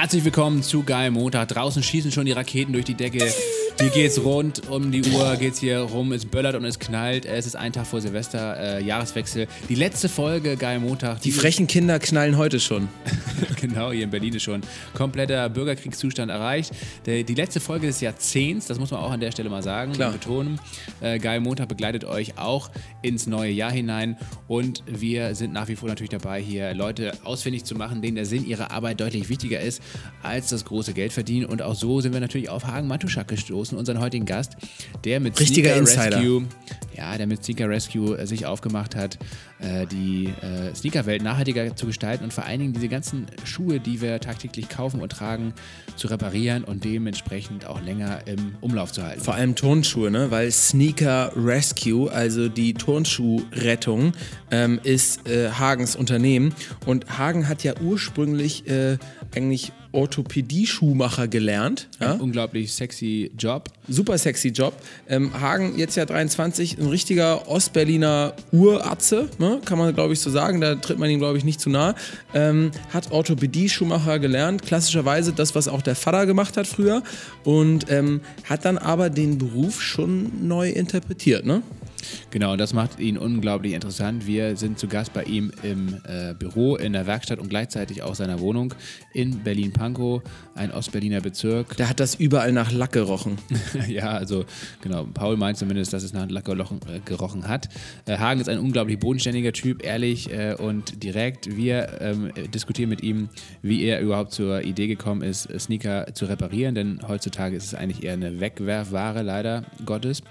Herzlich willkommen zu Geil Montag. Draußen schießen schon die Raketen durch die Decke. Hier geht's rund um die Uhr, geht's hier rum, es böllert und es knallt. Es ist ein Tag vor Silvester, äh, Jahreswechsel. Die letzte Folge Geil Montag. Die frechen Kinder knallen heute schon. genau, hier in Berlin ist schon kompletter Bürgerkriegszustand erreicht. Die, die, letzte Folge des Jahrzehnts, das muss man auch an der Stelle mal sagen Klar. und betonen. Äh, Geil Montag begleitet euch auch ins neue Jahr hinein und wir sind nach wie vor natürlich dabei, hier Leute ausfindig zu machen, denen der Sinn ihrer Arbeit deutlich wichtiger ist als das große Geld verdienen. Und auch so sind wir natürlich auf Hagen Matuschak gestoßen, unseren heutigen Gast, der mit Richtiger Sneaker Insider. Rescue, ja, der mit Sneaker Rescue äh, sich aufgemacht hat, äh, die äh, Sneakerwelt nachhaltiger zu gestalten und vor allen Dingen diese ganzen Schuhe, die wir tagtäglich kaufen und tragen, zu reparieren und dementsprechend auch länger im Umlauf zu halten. Vor allem Turnschuhe, ne? weil Sneaker Rescue, also die Turnschuhrettung, ähm, ist äh, Hagens Unternehmen. Und Hagen hat ja ursprünglich äh, eigentlich Orthopädie-Schuhmacher gelernt. Ja? Unglaublich sexy Job. Super sexy Job. Ähm, Hagen, jetzt ja 23, ein richtiger Ostberliner Uratze, ne? kann man glaube ich so sagen. Da tritt man ihm glaube ich nicht zu nahe. Ähm, hat Orthopädie-Schuhmacher gelernt, klassischerweise das, was auch der Vater gemacht hat früher. Und ähm, hat dann aber den Beruf schon neu interpretiert. Ne? Genau, das macht ihn unglaublich interessant. Wir sind zu Gast bei ihm im äh, Büro, in der Werkstatt und gleichzeitig auch seiner Wohnung in Berlin-Pankow, ein Ostberliner Bezirk. Da hat das überall nach Lack gerochen. ja, also genau, Paul meint zumindest, dass es nach Lack gerochen, äh, gerochen hat. Äh, Hagen ist ein unglaublich bodenständiger Typ, ehrlich äh, und direkt. Wir ähm, diskutieren mit ihm, wie er überhaupt zur Idee gekommen ist, Sneaker zu reparieren, denn heutzutage ist es eigentlich eher eine Wegwerfware, leider Gottes.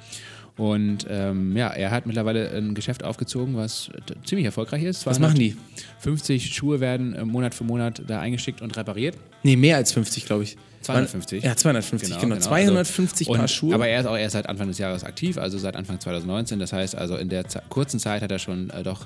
Und ähm, ja, er hat mittlerweile ein Geschäft aufgezogen, was ziemlich erfolgreich ist. Was machen die? 50 Schuhe werden äh, Monat für Monat da eingeschickt und repariert. Nee, mehr als 50, glaube ich. 250. Ja, 250, genau. genau. 250 Also, Paar und, Schuhe. Aber er ist auch erst seit Anfang des Jahres aktiv, also seit Anfang 2019. Das heißt, also in der Ze- kurzen Zeit hat er schon äh, doch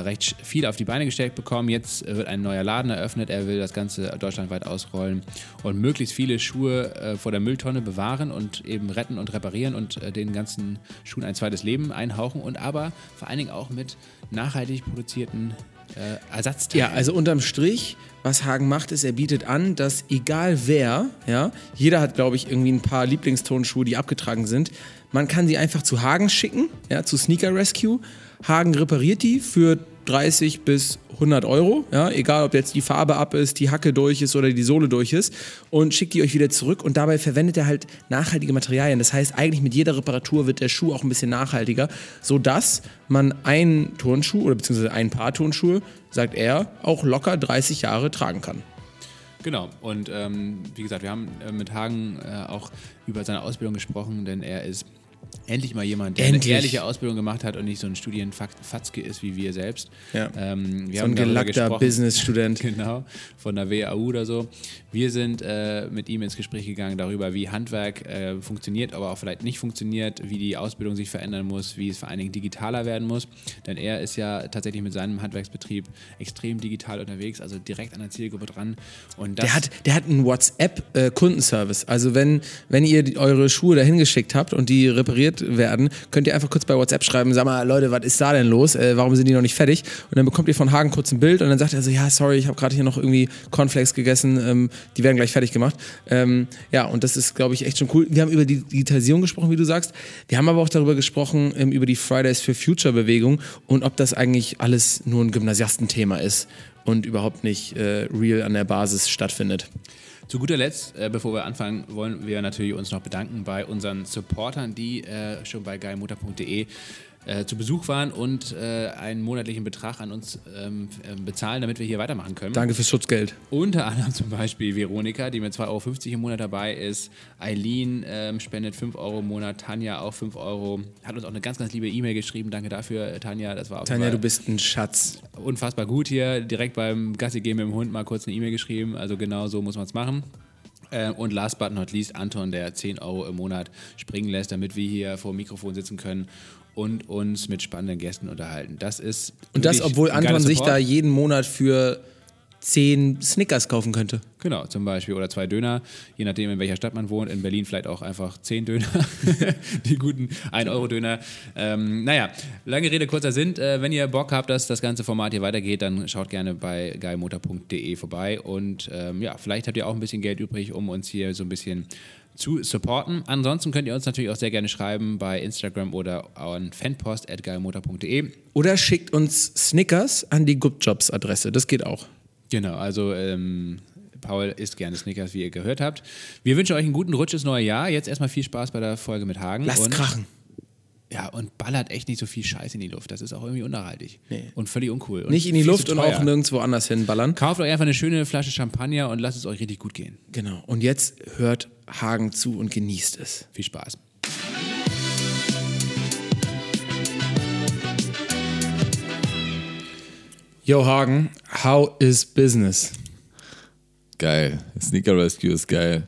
recht sch- viel auf die Beine gestellt bekommen. Jetzt äh, wird ein neuer Laden eröffnet. Er will das Ganze deutschlandweit ausrollen und möglichst viele Schuhe äh, vor der Mülltonne bewahren und eben retten und reparieren und äh, den ganzen Schuhen ein zweites Leben einhauchen und aber vor allen Dingen auch mit nachhaltig produzierten äh, Ersatzteilen. Ja, also unterm Strich, was Hagen macht, ist, er bietet an, dass egal wer, ja, jeder hat, glaube ich, irgendwie ein paar Lieblingstonschuhe, die abgetragen sind. Man kann sie einfach zu Hagen schicken, ja, zu Sneaker Rescue. Hagen repariert die für 30 bis 100 Euro, ja, egal ob jetzt die Farbe ab ist, die Hacke durch ist oder die Sohle durch ist und schickt die euch wieder zurück und dabei verwendet er halt nachhaltige Materialien. Das heißt, eigentlich mit jeder Reparatur wird der Schuh auch ein bisschen nachhaltiger, sodass man einen Turnschuh oder beziehungsweise ein Paar Turnschuhe, sagt er, auch locker 30 Jahre tragen kann. Genau, und ähm, wie gesagt, wir haben äh, mit Hagen äh, auch über seine Ausbildung gesprochen, denn er ist endlich mal jemand, der Endlich. eine ehrliche Ausbildung gemacht hat und nicht so ein Studienfatzke ist wie wir selbst. Ja. Ähm, wir So haben ein gelackter Business-Student. Genau, von der WAU oder so. Wir sind äh, mit ihm ins Gespräch gegangen darüber, wie Handwerk äh, funktioniert, aber auch vielleicht nicht funktioniert, wie die Ausbildung sich verändern muss, wie es vor allen Dingen digitaler werden muss. Denn er ist ja tatsächlich mit seinem Handwerksbetrieb extrem digital unterwegs, also direkt an der Zielgruppe dran. Und das Der hat, der hat einen WhatsApp-Kundenservice. also wenn, wenn ihr eure Schuhe dahin geschickt habt und die repariert werden, könnt ihr einfach kurz bei WhatsApp schreiben, sag mal, Leute, was ist da denn los? Äh, warum sind die noch nicht fertig? Und dann bekommt ihr von Hagen kurz ein Bild und dann sagt er so, ja, sorry, ich habe gerade hier noch irgendwie Cornflakes gegessen, ähm, die werden gleich fertig gemacht. Ähm, ja, und das ist, glaube ich, echt schon cool. Wir haben über die Digitalisierung gesprochen, wie du sagst. Wir haben aber auch darüber gesprochen, ähm, über die Fridays for Future Bewegung und ob das eigentlich alles nur ein Gymnasiastenthema ist und überhaupt nicht äh, real an der Basis stattfindet. Zu guter Letzt, äh, bevor wir anfangen, wollen wir natürlich uns noch bedanken bei unseren Supportern, die äh, schon bei geilmutter.de äh, zu Besuch waren und äh, einen monatlichen Betrag an uns ähm, äh, bezahlen, damit wir hier weitermachen können. Danke fürs Schutzgeld. Unter anderem zum Beispiel Veronika, die mit 2,50 Euro im Monat dabei ist. Eileen ähm, spendet 5 Euro im Monat. Tanja auch 5 Euro. Hat uns auch eine ganz, ganz liebe E-Mail geschrieben. Danke dafür, äh, Tanja. Das war Tanja, du bist ein Schatz. unfassbar gut hier. Direkt beim Gassi gehen mit dem Hund mal kurz eine E-Mail geschrieben. Also genau so muss man es machen. Äh, Und last but not least Anton, der 10 Euro im Monat springen lässt, damit wir hier vor dem Mikrofon sitzen können und uns mit spannenden Gästen unterhalten. Das ist Und das, obwohl Anton sich da jeden Monat für zehn Snickers kaufen könnte. Genau, zum Beispiel. Oder zwei Döner, je nachdem, in welcher Stadt man wohnt. In Berlin vielleicht auch einfach zehn Döner. die guten 1-Euro-Döner. Ähm, naja, lange Rede, kurzer Sinn. Äh, wenn ihr Bock habt, dass das ganze Format hier weitergeht, dann schaut gerne bei geilmotor.de vorbei. Und ähm, ja, vielleicht habt ihr auch ein bisschen Geld übrig, um uns hier so ein bisschen zu supporten. Ansonsten könnt ihr uns natürlich auch sehr gerne schreiben bei Instagram oder an fanpost.geilmotor.de. Oder schickt uns Snickers an die Goodjobs-Adresse. Das geht auch. Genau, also ähm, Paul isst gerne Snickers, wie ihr gehört habt. Wir wünschen euch einen guten Rutsch ins neue Jahr. Jetzt erstmal viel Spaß bei der Folge mit Hagen. Lasst und, krachen. Ja, und ballert echt nicht so viel Scheiß in die Luft. Das ist auch irgendwie unnachhaltig. Nee. Und völlig uncool. Und Nicht in die Luft und auch nirgendwo anders hinballern. Kauft euch einfach eine schöne Flasche Champagner und lasst es euch richtig gut gehen. Genau. Und jetzt hört Hagen zu und genießt es. Viel Spaß. Yo, Hagen, how is business? Geil. Sneaker Rescue ist geil.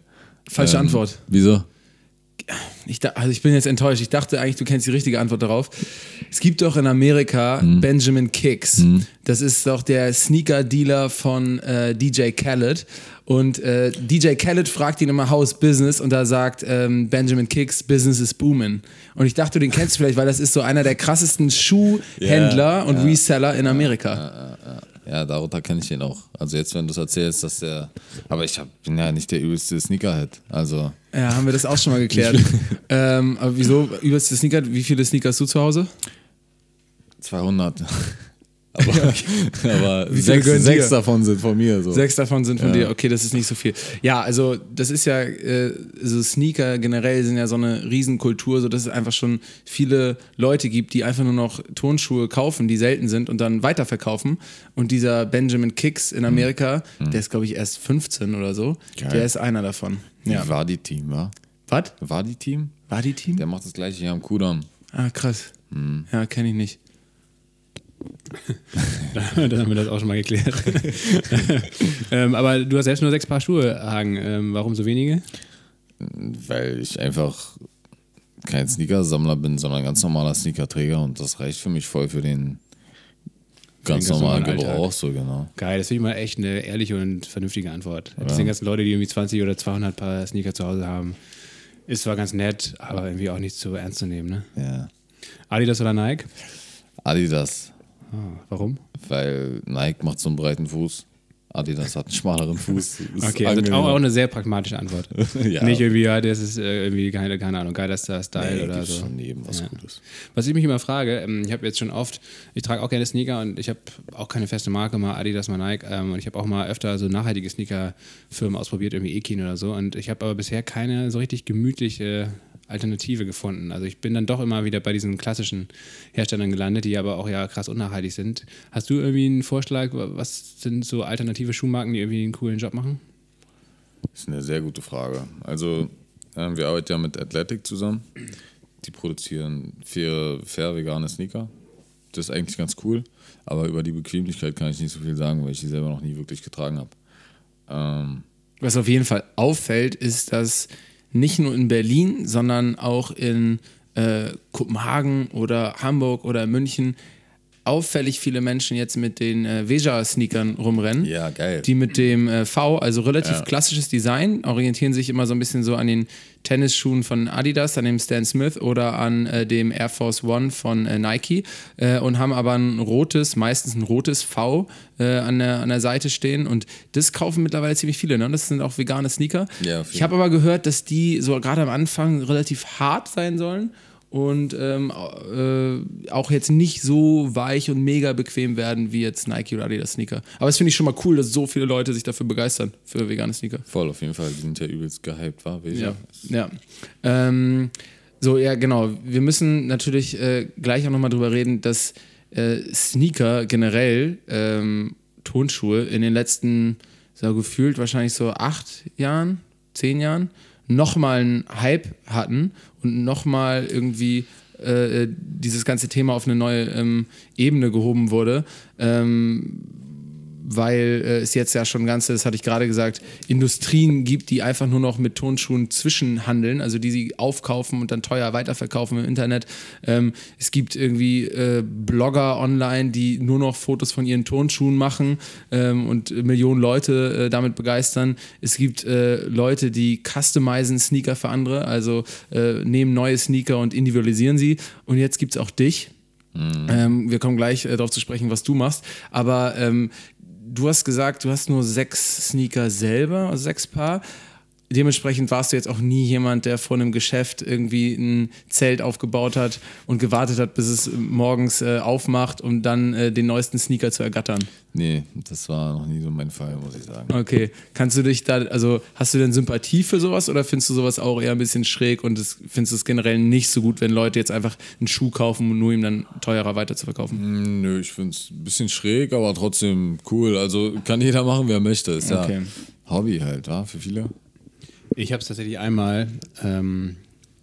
Falsche Ähm, Antwort. Wieso? Ich, also ich bin jetzt enttäuscht. Ich dachte eigentlich, du kennst die richtige Antwort darauf. Es gibt doch in Amerika Benjamin Kicks. Das ist doch der Sneaker-Dealer von äh, DJ Khaled. Und äh, DJ Khaled fragt ihn immer, How's Business? Und da sagt ähm, Benjamin Kicks, Business is booming. Und ich dachte, du den kennst du vielleicht, weil das ist so einer der krassesten Schuhhändler Ja, und ja. Reseller in Amerika. Ja, darunter kenne ich ihn auch. Also jetzt, wenn du es erzählst, dass der. Aber ich hab, bin ja nicht der übelste Sneakerhead. Also Ja, haben wir das auch schon mal geklärt. ähm, aber wieso übelste Sneaker? Wie viele Sneaker hast du zu Hause? 200. aber aber sechs, sechs davon sind von mir. So. Sechs davon sind von Ja. dir. Okay, das ist nicht so viel. Ja, also das ist ja, äh, so Sneaker generell sind ja so eine Riesenkultur, so dass es einfach schon viele Leute gibt, die einfach nur noch Tonschuhe kaufen, die selten sind und dann weiterverkaufen. Und dieser Benjamin Kicks in Amerika, der ist glaube ich erst 15 oder so, Geil. der ist einer davon. Ja. War die Team, wa? Was? War die Team? War die Team? Der macht das gleiche hier am Kudamm. Ah, krass. Ja, kenne ich nicht. Dann haben wir das auch schon mal geklärt. ähm, aber du hast selbst nur sechs Paar Schuhe, Hagen. Ähm, warum so wenige? Weil ich einfach kein Sneakersammler bin, sondern ganz normaler Sneakerträger und das reicht für mich voll für den ganz normalen Gebrauch, so genau. Geil, das finde ich mal echt eine ehrliche und vernünftige Antwort. Diese ganzen Leute, die irgendwie 20 oder 200 Paar Sneaker zu Hause haben, ist zwar ganz nett, aber irgendwie auch nicht so ernst zu nehmen. Ne? Ja. Adidas oder Nike? Adidas, Ah, warum? weil Nike macht so einen breiten Fuß. Adidas hat einen schmaleren Fuß. Ist Okay, also auch, auch eine sehr pragmatische Antwort. Ja. Nicht irgendwie, ja, das ist äh, irgendwie keine, keine Ahnung, geilster Style nee, oder so. schon neben was Ja. Gutes. Was ich mich immer frage, ähm, ich habe jetzt schon oft, ich trage auch gerne Sneaker und ich habe auch keine feste Marke, mal Adidas, mal Nike ähm, und ich habe auch mal öfter so nachhaltige Sneaker-Firmen ausprobiert, irgendwie Ekin oder so und ich habe aber bisher keine so richtig gemütliche Alternative gefunden. Also ich bin dann doch immer wieder bei diesen klassischen Herstellern gelandet, die aber auch ja krass unnachhaltig sind. Hast du irgendwie einen Vorschlag, was sind so alternative Schuhmarken, die irgendwie einen coolen Job machen? Das ist eine sehr gute Frage. Also, ähm, wir arbeiten ja mit Athletic zusammen. Die produzieren faire, fair vegane Sneaker. Das ist eigentlich ganz cool. Aber über die Bequemlichkeit kann ich nicht so viel sagen, weil ich die selber noch nie wirklich getragen habe. Ähm, Was auf jeden Fall auffällt, ist, dass nicht nur in Berlin, sondern auch in äh, Kopenhagen oder Hamburg oder München auffällig viele Menschen jetzt mit den äh, Veja-Sneakern rumrennen. ja, geil. Die mit dem äh, V, also relativ Ja. klassisches Design, orientieren sich immer so ein bisschen so an den Tennisschuhen von Adidas, an dem Stan Smith oder an äh, dem Air Force One von äh, Nike äh, und haben aber ein rotes, meistens ein rotes V äh, an, der, an der Seite stehen und das kaufen mittlerweile ziemlich viele. Ne? Das sind auch vegane Sneaker. Ja, ich habe aber gehört, dass die so gerade am Anfang relativ hart sein sollen und ähm, äh, auch jetzt nicht so weich und mega bequem werden wie jetzt Nike oder Adidas Sneaker. Aber das finde ich schon mal cool, dass so viele Leute sich dafür begeistern, für vegane Sneaker. Voll, auf jeden Fall. Die sind ja übelst gehypt, war Ja. ja. Ähm, so, ja, genau. Wir müssen natürlich äh, gleich auch nochmal drüber reden, dass äh, Sneaker generell, ähm, Tonschuhe, in den letzten, so gefühlt wahrscheinlich so acht Jahren, zehn Jahren, nochmal einen Hype hatten und nochmal irgendwie äh, dieses ganze Thema auf eine neue ähm, Ebene gehoben wurde. Ähm, weil äh, es jetzt ja schon ganze, das hatte ich gerade gesagt, Industrien gibt, die einfach nur noch mit Tonschuhen zwischenhandeln, also die sie aufkaufen und dann teuer weiterverkaufen im Internet. Ähm, es gibt irgendwie äh, Blogger online, die nur noch Fotos von ihren Tonschuhen machen ähm, und Millionen Leute äh, damit begeistern. Es gibt äh, Leute, die customizen Sneaker für andere, also äh, nehmen neue Sneaker und individualisieren sie. Und jetzt gibt es auch dich. Ähm, wir kommen gleich äh, darauf zu sprechen, was du machst. Aber ähm, du hast gesagt, du hast nur sechs Sneaker selber, also sechs Paar. Dementsprechend warst du jetzt auch nie jemand, der vor einem Geschäft irgendwie ein Zelt aufgebaut hat und gewartet hat, bis es morgens äh, aufmacht, um dann äh, den neuesten Sneaker zu ergattern. Nee, das war noch nie so mein Fall, muss ich sagen. Okay, kannst du dich da, also hast du denn Sympathie für sowas oder findest du sowas auch eher ein bisschen schräg und das, findest du es generell nicht so gut, wenn Leute jetzt einfach einen Schuh kaufen und nur ihm dann teurer weiter zu verkaufen? Mm, Nö, ich finde es ein bisschen schräg, aber trotzdem cool. Also kann jeder machen, wer möchte. Ist Okay. ja Hobby halt, ja, für viele. Ich habe es tatsächlich einmal, ähm,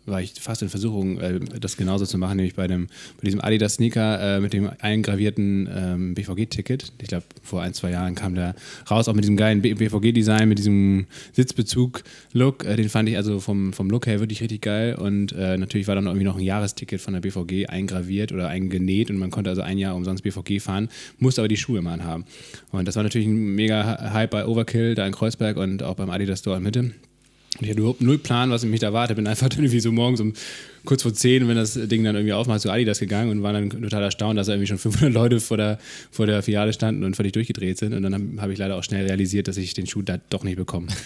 war ich fast in Versuchung, äh, das genauso zu machen, nämlich bei, dem, bei diesem Adidas Sneaker äh, mit dem eingravierten ähm, BVG-Ticket. Ich glaube, vor ein, zwei Jahren kam der raus, auch mit diesem geilen BVG-Design, mit diesem Sitzbezug-Look. Äh, den fand ich also vom, vom Look her wirklich richtig geil. Und äh, natürlich war dann irgendwie noch ein Jahresticket von der BVG eingraviert oder eingenäht und man konnte also ein Jahr umsonst BVG fahren, musste aber die Schuhe immer anhaben. Und das war natürlich ein mega Hype bei Overkill da in Kreuzberg und auch beim Adidas Store in Mitte. Ich hatte überhaupt null Plan, was mich da erwartet. Bin einfach irgendwie so morgens um kurz vor 10, wenn das Ding dann irgendwie aufmacht, zu Adidas gegangen und war dann total erstaunt, dass da irgendwie schon 500 Leute vor der, vor der Filiale standen und völlig durchgedreht sind. Und dann habe hab ich leider auch schnell realisiert, dass ich den Schuh da doch nicht bekomme.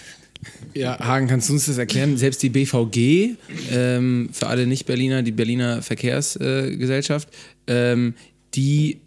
Ja, Hagen, kannst du uns das erklären? Selbst die BVG, ähm, für alle Nicht-Berliner, die Berliner Verkehrsgesellschaft, äh, ähm, die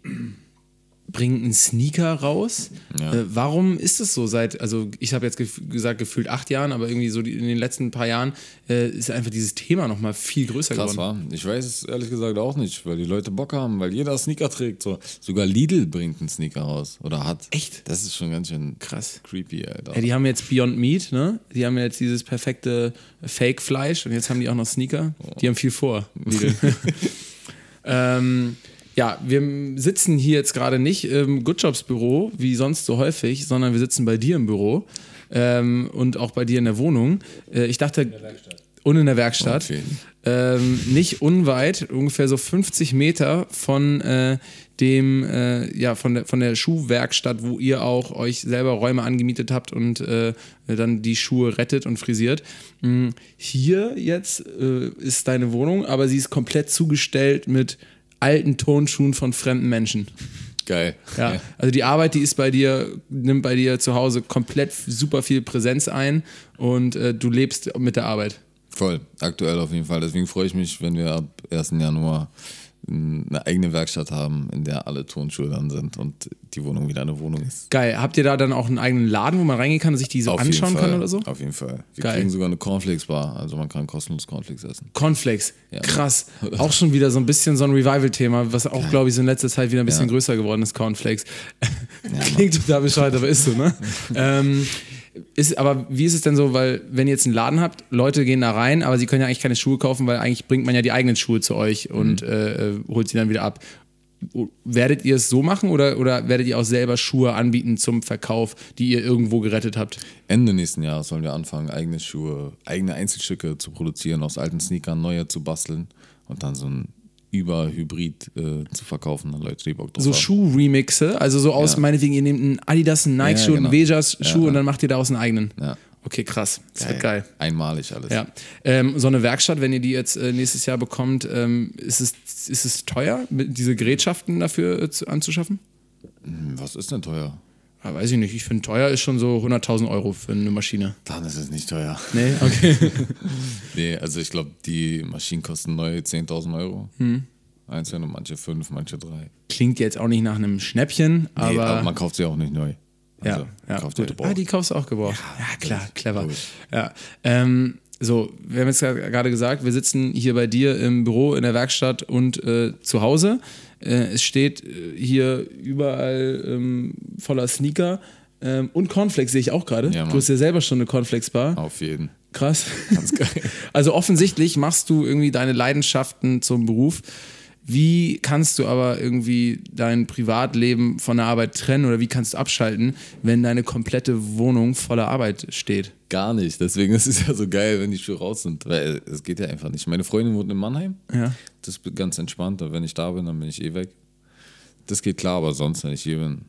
bringt einen Sneaker raus. Ja. Äh, warum ist es so seit, also ich habe jetzt gef gesagt, gefühlt acht Jahren, aber irgendwie so die, in den letzten paar Jahren äh, ist einfach dieses Thema nochmal viel größer Krass geworden. war. Ich weiß es ehrlich gesagt auch nicht, weil die Leute Bock haben, weil jeder Sneaker trägt. So. Sogar Lidl bringt einen Sneaker raus oder hat. Echt? Das ist schon ganz schön Krass. creepy, Alter. Ja, die haben jetzt Beyond Meat, ne? Die haben jetzt dieses perfekte Fake-Fleisch und jetzt haben die auch noch Sneaker. Die haben viel vor. Lidl. ähm, ja, wir sitzen hier jetzt gerade nicht im Good Jobs Büro, wie sonst so häufig, sondern wir sitzen bei dir im Büro ähm, und auch bei dir in der Wohnung. Äh, ich dachte. Und in der Werkstatt. Okay. Ähm, nicht unweit, ungefähr so 50 Meter von äh, dem, äh, ja, von der, von der Schuhwerkstatt, wo ihr auch euch selber Räume angemietet habt und äh, dann die Schuhe rettet und frisiert. Mm, Hier jetzt äh, ist deine Wohnung, aber sie ist komplett zugestellt mit alten Tonschuhen von fremden Menschen. Geil. Ja, also die Arbeit, die ist bei dir, nimmt bei dir zu Hause komplett super viel Präsenz ein und äh, du lebst mit der Arbeit. Voll, aktuell auf jeden Fall. Deswegen freue ich mich, wenn wir ab 1. Januar eine eigene Werkstatt haben, in der alle Turnschuhe dann sind und die Wohnung wieder eine Wohnung ist. Geil. Habt ihr da dann auch einen eigenen Laden, wo man reingehen kann und sich die so Auf anschauen kann oder so? Auf jeden Fall. Wir Geil. kriegen sogar eine Cornflakes-Bar, also man kann kostenlos Cornflakes essen. Cornflakes. Ja. Krass. Auch schon wieder so ein bisschen so ein Revival-Thema, was auch, glaube ich, so in letzter Zeit wieder ein bisschen Ja. größer geworden ist, Cornflakes. Klingt total bescheuert, aber ist so, ne? ähm, ist, aber wie ist es denn so, weil wenn ihr jetzt einen Laden habt, Leute gehen da rein, aber sie können ja eigentlich keine Schuhe kaufen, weil eigentlich bringt man ja die eigenen Schuhe zu euch und äh, äh, holt sie dann wieder ab. Werdet ihr es so machen oder, oder werdet ihr auch selber Schuhe anbieten zum Verkauf, die ihr irgendwo gerettet habt? Ende nächsten Jahres sollen wir anfangen, eigene Schuhe, eigene Einzelstücke zu produzieren, aus alten Sneakern neue zu basteln und dann so ein Überhybrid äh, zu verkaufen an Leute, die Bock drauf So. Schuh-Remixe, also so aus, Ja. meinetwegen, ihr nehmt einen Adidas, einen Nike-Schuh, Ja, einen genau. Vejas-Schuh Ja. und dann macht ihr daraus einen eigenen. Ja. Okay, krass. Das wird geil. Einmalig alles. Ja. Ähm, so eine Werkstatt, wenn ihr die jetzt äh, nächstes Jahr bekommt, ähm, ist, es, ist es teuer, diese Gerätschaften dafür äh, zu, anzuschaffen? Hm, Was ist denn teuer? Ja, weiß ich nicht. Ich finde, teuer ist schon so 100.000 Euro für eine Maschine. Dann ist es nicht teuer. Nee, okay. Nee, also ich glaube, die Maschinen kosten neu 10.000 Euro. Hm. Einzelne, manche fünf, manche drei. Klingt jetzt auch nicht nach einem Schnäppchen, Nee, aber. aber man kauft sie auch nicht neu. Ja, Also, ja kauft gut. ja Ah, die kaufst du auch gebraucht. Ja, klar, logisch, clever. logisch. Ja. Ähm, so, wir haben jetzt gerade gesagt, wir sitzen hier bei dir im Büro, in der Werkstatt und äh, zu Hause. Äh, es steht äh, hier überall ähm, voller Sneaker ähm, und Cornflakes sehe ich auch gerade. Ja, du hast ja selber schon eine Cornflakes-Bar. Auf jeden. Krass. Ganz geil. Also offensichtlich machst du irgendwie deine Leidenschaften zum Beruf. Wie kannst du aber irgendwie dein Privatleben von der Arbeit trennen oder wie kannst du abschalten, wenn deine komplette Wohnung voller Arbeit steht? Gar nicht. Deswegen ist es ja so geil, wenn die Schuhe raus sind. Weil es geht ja einfach nicht. Meine Freundin wohnt in Mannheim. Ja. Das ist ganz entspannt. Und wenn ich da bin, dann bin ich eh weg. Das geht klar, aber sonst, wenn ich hier bin,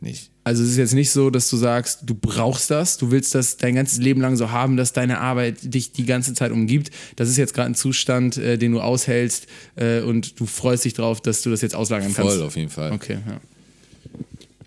nicht. Also es ist jetzt nicht so, dass du sagst, du brauchst das, du willst das dein ganzes Leben lang so haben, dass deine Arbeit dich die ganze Zeit umgibt. Das ist jetzt gerade ein Zustand, äh, den du aushältst äh, und du freust dich drauf, dass du das jetzt auslagern kannst. Voll, auf jeden Fall. Okay, ja.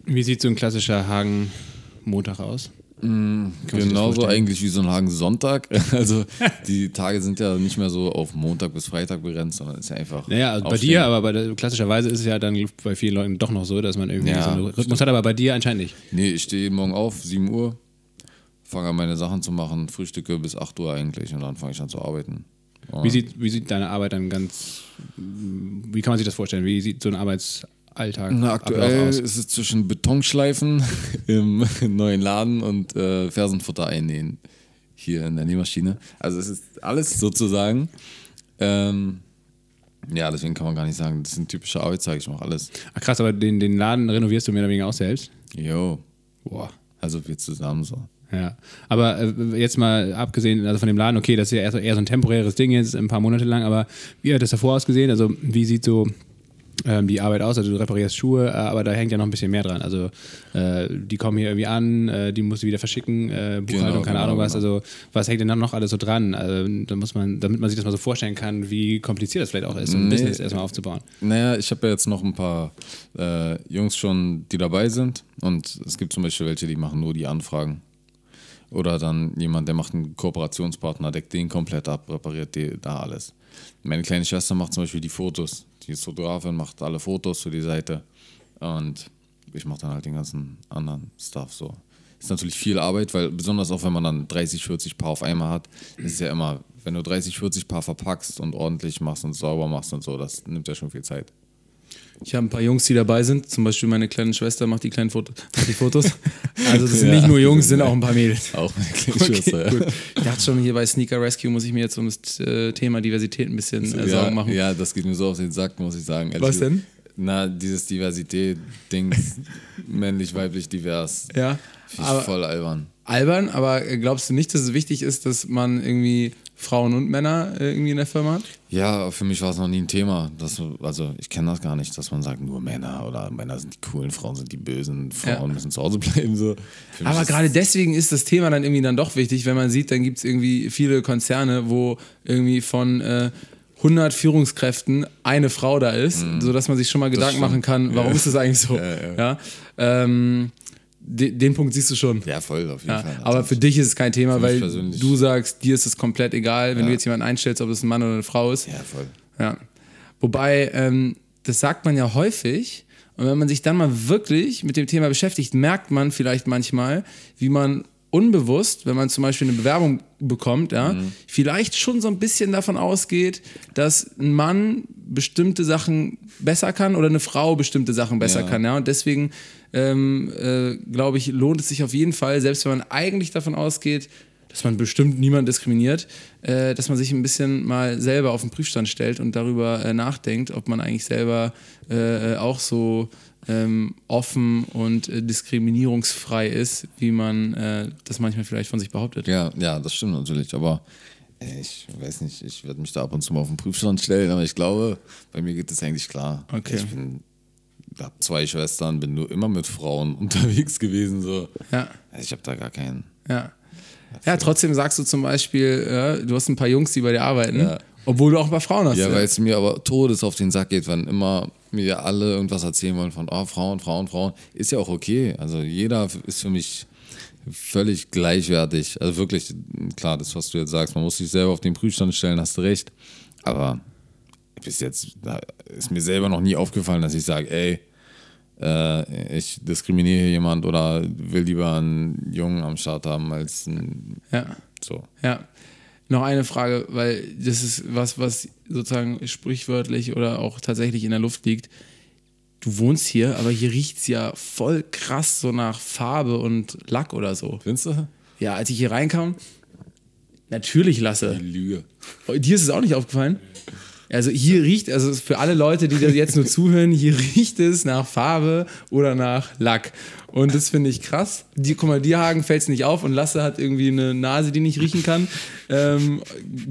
Wie sieht so ein klassischer Hagen-Montag aus? Genauso vorstellen? eigentlich wie so ein Hagen Sonntag. Also die Tage sind ja nicht mehr so auf Montag bis Freitag begrenzt, sondern ist ja einfach. Naja, also bei dir, aber bei der, klassischerweise ist es ja dann bei vielen Leuten doch noch so, dass man irgendwie Ja, so einen Rhythmus stimmt. hat, aber bei dir anscheinend nicht. Nee, ich stehe jeden Morgen auf, 7 Uhr, fange an meine Sachen zu machen, frühstücke bis 8 Uhr eigentlich und dann fange ich an zu arbeiten. Wie sieht, wie sieht deine Arbeit dann ganz, wie kann man sich das vorstellen? Wie sieht so ein Arbeitsalltag Na, aktuell ist es zwischen Betonschleifen im neuen Laden und äh, Fersenfutter einnähen hier in der Nähmaschine. Also es ist alles sozusagen. Ähm, ja, deswegen kann man gar nicht sagen, das sind typische Arbeitstage, ich mache alles. Ach krass, aber den, den Laden renovierst du mehr oder weniger auch selbst? Jo, Boah. also wir zusammen so. Ja, aber äh, jetzt mal abgesehen also von dem Laden, okay, das ist ja eher so, eher so ein temporäres Ding jetzt, ein paar Monate lang, aber wie hat das davor ausgesehen? Also wie sieht so ähm, die Arbeit aus? Also du reparierst Schuhe, äh, aber da hängt ja noch ein bisschen mehr dran. Also äh, die kommen hier irgendwie an, äh, die musst du wieder verschicken, äh, Buchhaltung, Genau, keine genau, Ahnung was. genau. Also was hängt denn dann noch alles so dran? Also, da muss man, damit man sich das mal so vorstellen kann, wie kompliziert das vielleicht auch ist, so ein Nee. Business erstmal aufzubauen. Naja, ich habe ja jetzt noch ein paar äh, Jungs schon, die dabei sind. Und es gibt zum Beispiel welche, die machen nur die Anfragen. Oder dann jemand, der macht einen Kooperationspartner, deckt den komplett ab, repariert die, da alles. Meine kleine Schwester macht zum Beispiel die Fotos. Die ist Fotografin, macht alle Fotos für die Seite. Und ich mache dann halt den ganzen anderen Stuff so. Ist natürlich viel Arbeit, weil besonders auch wenn man dann 30, 40 Paar auf einmal hat, ist es ja immer, wenn du 30, 40 Paar verpackst und ordentlich machst und sauber machst und so, das nimmt ja schon viel Zeit. Ich habe ein paar Jungs, die dabei sind. Zum Beispiel meine kleine Schwester macht die kleinen Fotos. Die Fotos. Also das sind Ja. nicht nur Jungs, sind auch ein paar Mädels. Auch meine kleine Schwester. ja. gut. Ich dachte schon, hier bei Sneaker Rescue muss ich mir jetzt um das äh, Thema Diversität ein bisschen äh, Sorgen ja, machen. ja, das geht mir so auf den Sack, muss ich sagen. ehrlich Was denn? Na, dieses Diversität-Dings, männlich, weiblich, divers. Ja, Finde ich voll albern. Albern, aber äh, glaubst du nicht, dass es wichtig ist, dass man irgendwie Frauen und Männer äh, irgendwie in der Firma hat? Ja, für mich war es noch nie ein Thema. Dass, also, ich kenne das gar nicht, dass man sagt, nur Männer oder Männer sind die coolen, Frauen sind die bösen, Frauen Ja. müssen zu Hause bleiben. So. Aber gerade deswegen ist das Thema dann irgendwie dann doch wichtig, wenn man sieht, dann gibt es irgendwie viele Konzerne, wo irgendwie von äh, 100 Führungskräften eine Frau da ist, sodass man sich schon mal Gedanken machen kann, warum Ja. ist das eigentlich so? Ja. Ja, Ähm, de, den Punkt siehst du schon. Ja, voll, auf jeden Ja, Fall. aber für dich ist es kein Thema, weil persönlich- du sagst, dir ist es komplett egal, wenn Ja. du jetzt jemanden einstellst, ob es ein Mann oder eine Frau ist. Ja, voll. Ja. Wobei, ähm, das sagt man ja häufig. Und wenn man sich dann mal wirklich mit dem Thema beschäftigt, merkt man vielleicht manchmal, wie man unbewusst, wenn man zum Beispiel eine Bewerbung bekommt, ja, vielleicht schon so ein bisschen davon ausgeht, dass ein Mann bestimmte Sachen besser kann oder eine Frau bestimmte Sachen besser Ja. kann. Ja. Und deswegen ähm, äh, glaube ich, lohnt es sich auf jeden Fall, selbst wenn man eigentlich davon ausgeht, dass man bestimmt niemand diskriminiert, äh, dass man sich ein bisschen mal selber auf den Prüfstand stellt und darüber äh, nachdenkt, ob man eigentlich selber äh, auch so ähm, offen und äh, diskriminierungsfrei ist, wie man äh, das manchmal vielleicht von sich behauptet. Ja, ja, das stimmt natürlich. Aber äh, ich weiß nicht, ich werde mich da ab und zu mal auf den Prüfstand stellen, aber ich glaube, bei mir geht das eigentlich klar. Okay. Ich bin, habe zwei Schwestern, bin nur immer mit Frauen unterwegs gewesen. So. Ja, Also ich habe da gar keinen. ja. Ja, trotzdem sagst du zum Beispiel, äh, du hast ein paar Jungs, die bei dir arbeiten, Ja. obwohl du auch ein paar Frauen hast. Ja, weil es mir aber todes auf den Sack geht, wenn immer mir alle irgendwas erzählen wollen von oh, Frauen, Frauen, Frauen. Ist ja auch okay. Also jeder ist für mich völlig gleichwertig. Also wirklich, klar, das, was du jetzt sagst, man muss sich selber auf den Prüfstand stellen, hast du recht. Aber bis jetzt ist mir selber noch nie aufgefallen, dass ich sage, ey, äh, ich diskriminiere jemand oder will lieber einen Jungen am Start haben als ein, ja. so. Ja. Noch eine Frage, weil das ist was, was sozusagen sprichwörtlich oder auch tatsächlich in der Luft liegt. Du wohnst hier, aber hier riecht es ja voll krass so nach Farbe und Lack oder so. Findest du? Ja, als ich hier reinkam, natürlich Die lasse. Lüge. Dir ist es auch nicht aufgefallen? Also hier riecht, also für alle Leute, die da jetzt nur zuhören, hier riecht es nach Farbe oder nach Lack. Und das finde ich krass. Die, guck mal, dir Hagen fällt es nicht auf und Lasse hat irgendwie eine Nase, die nicht riechen kann. Ähm,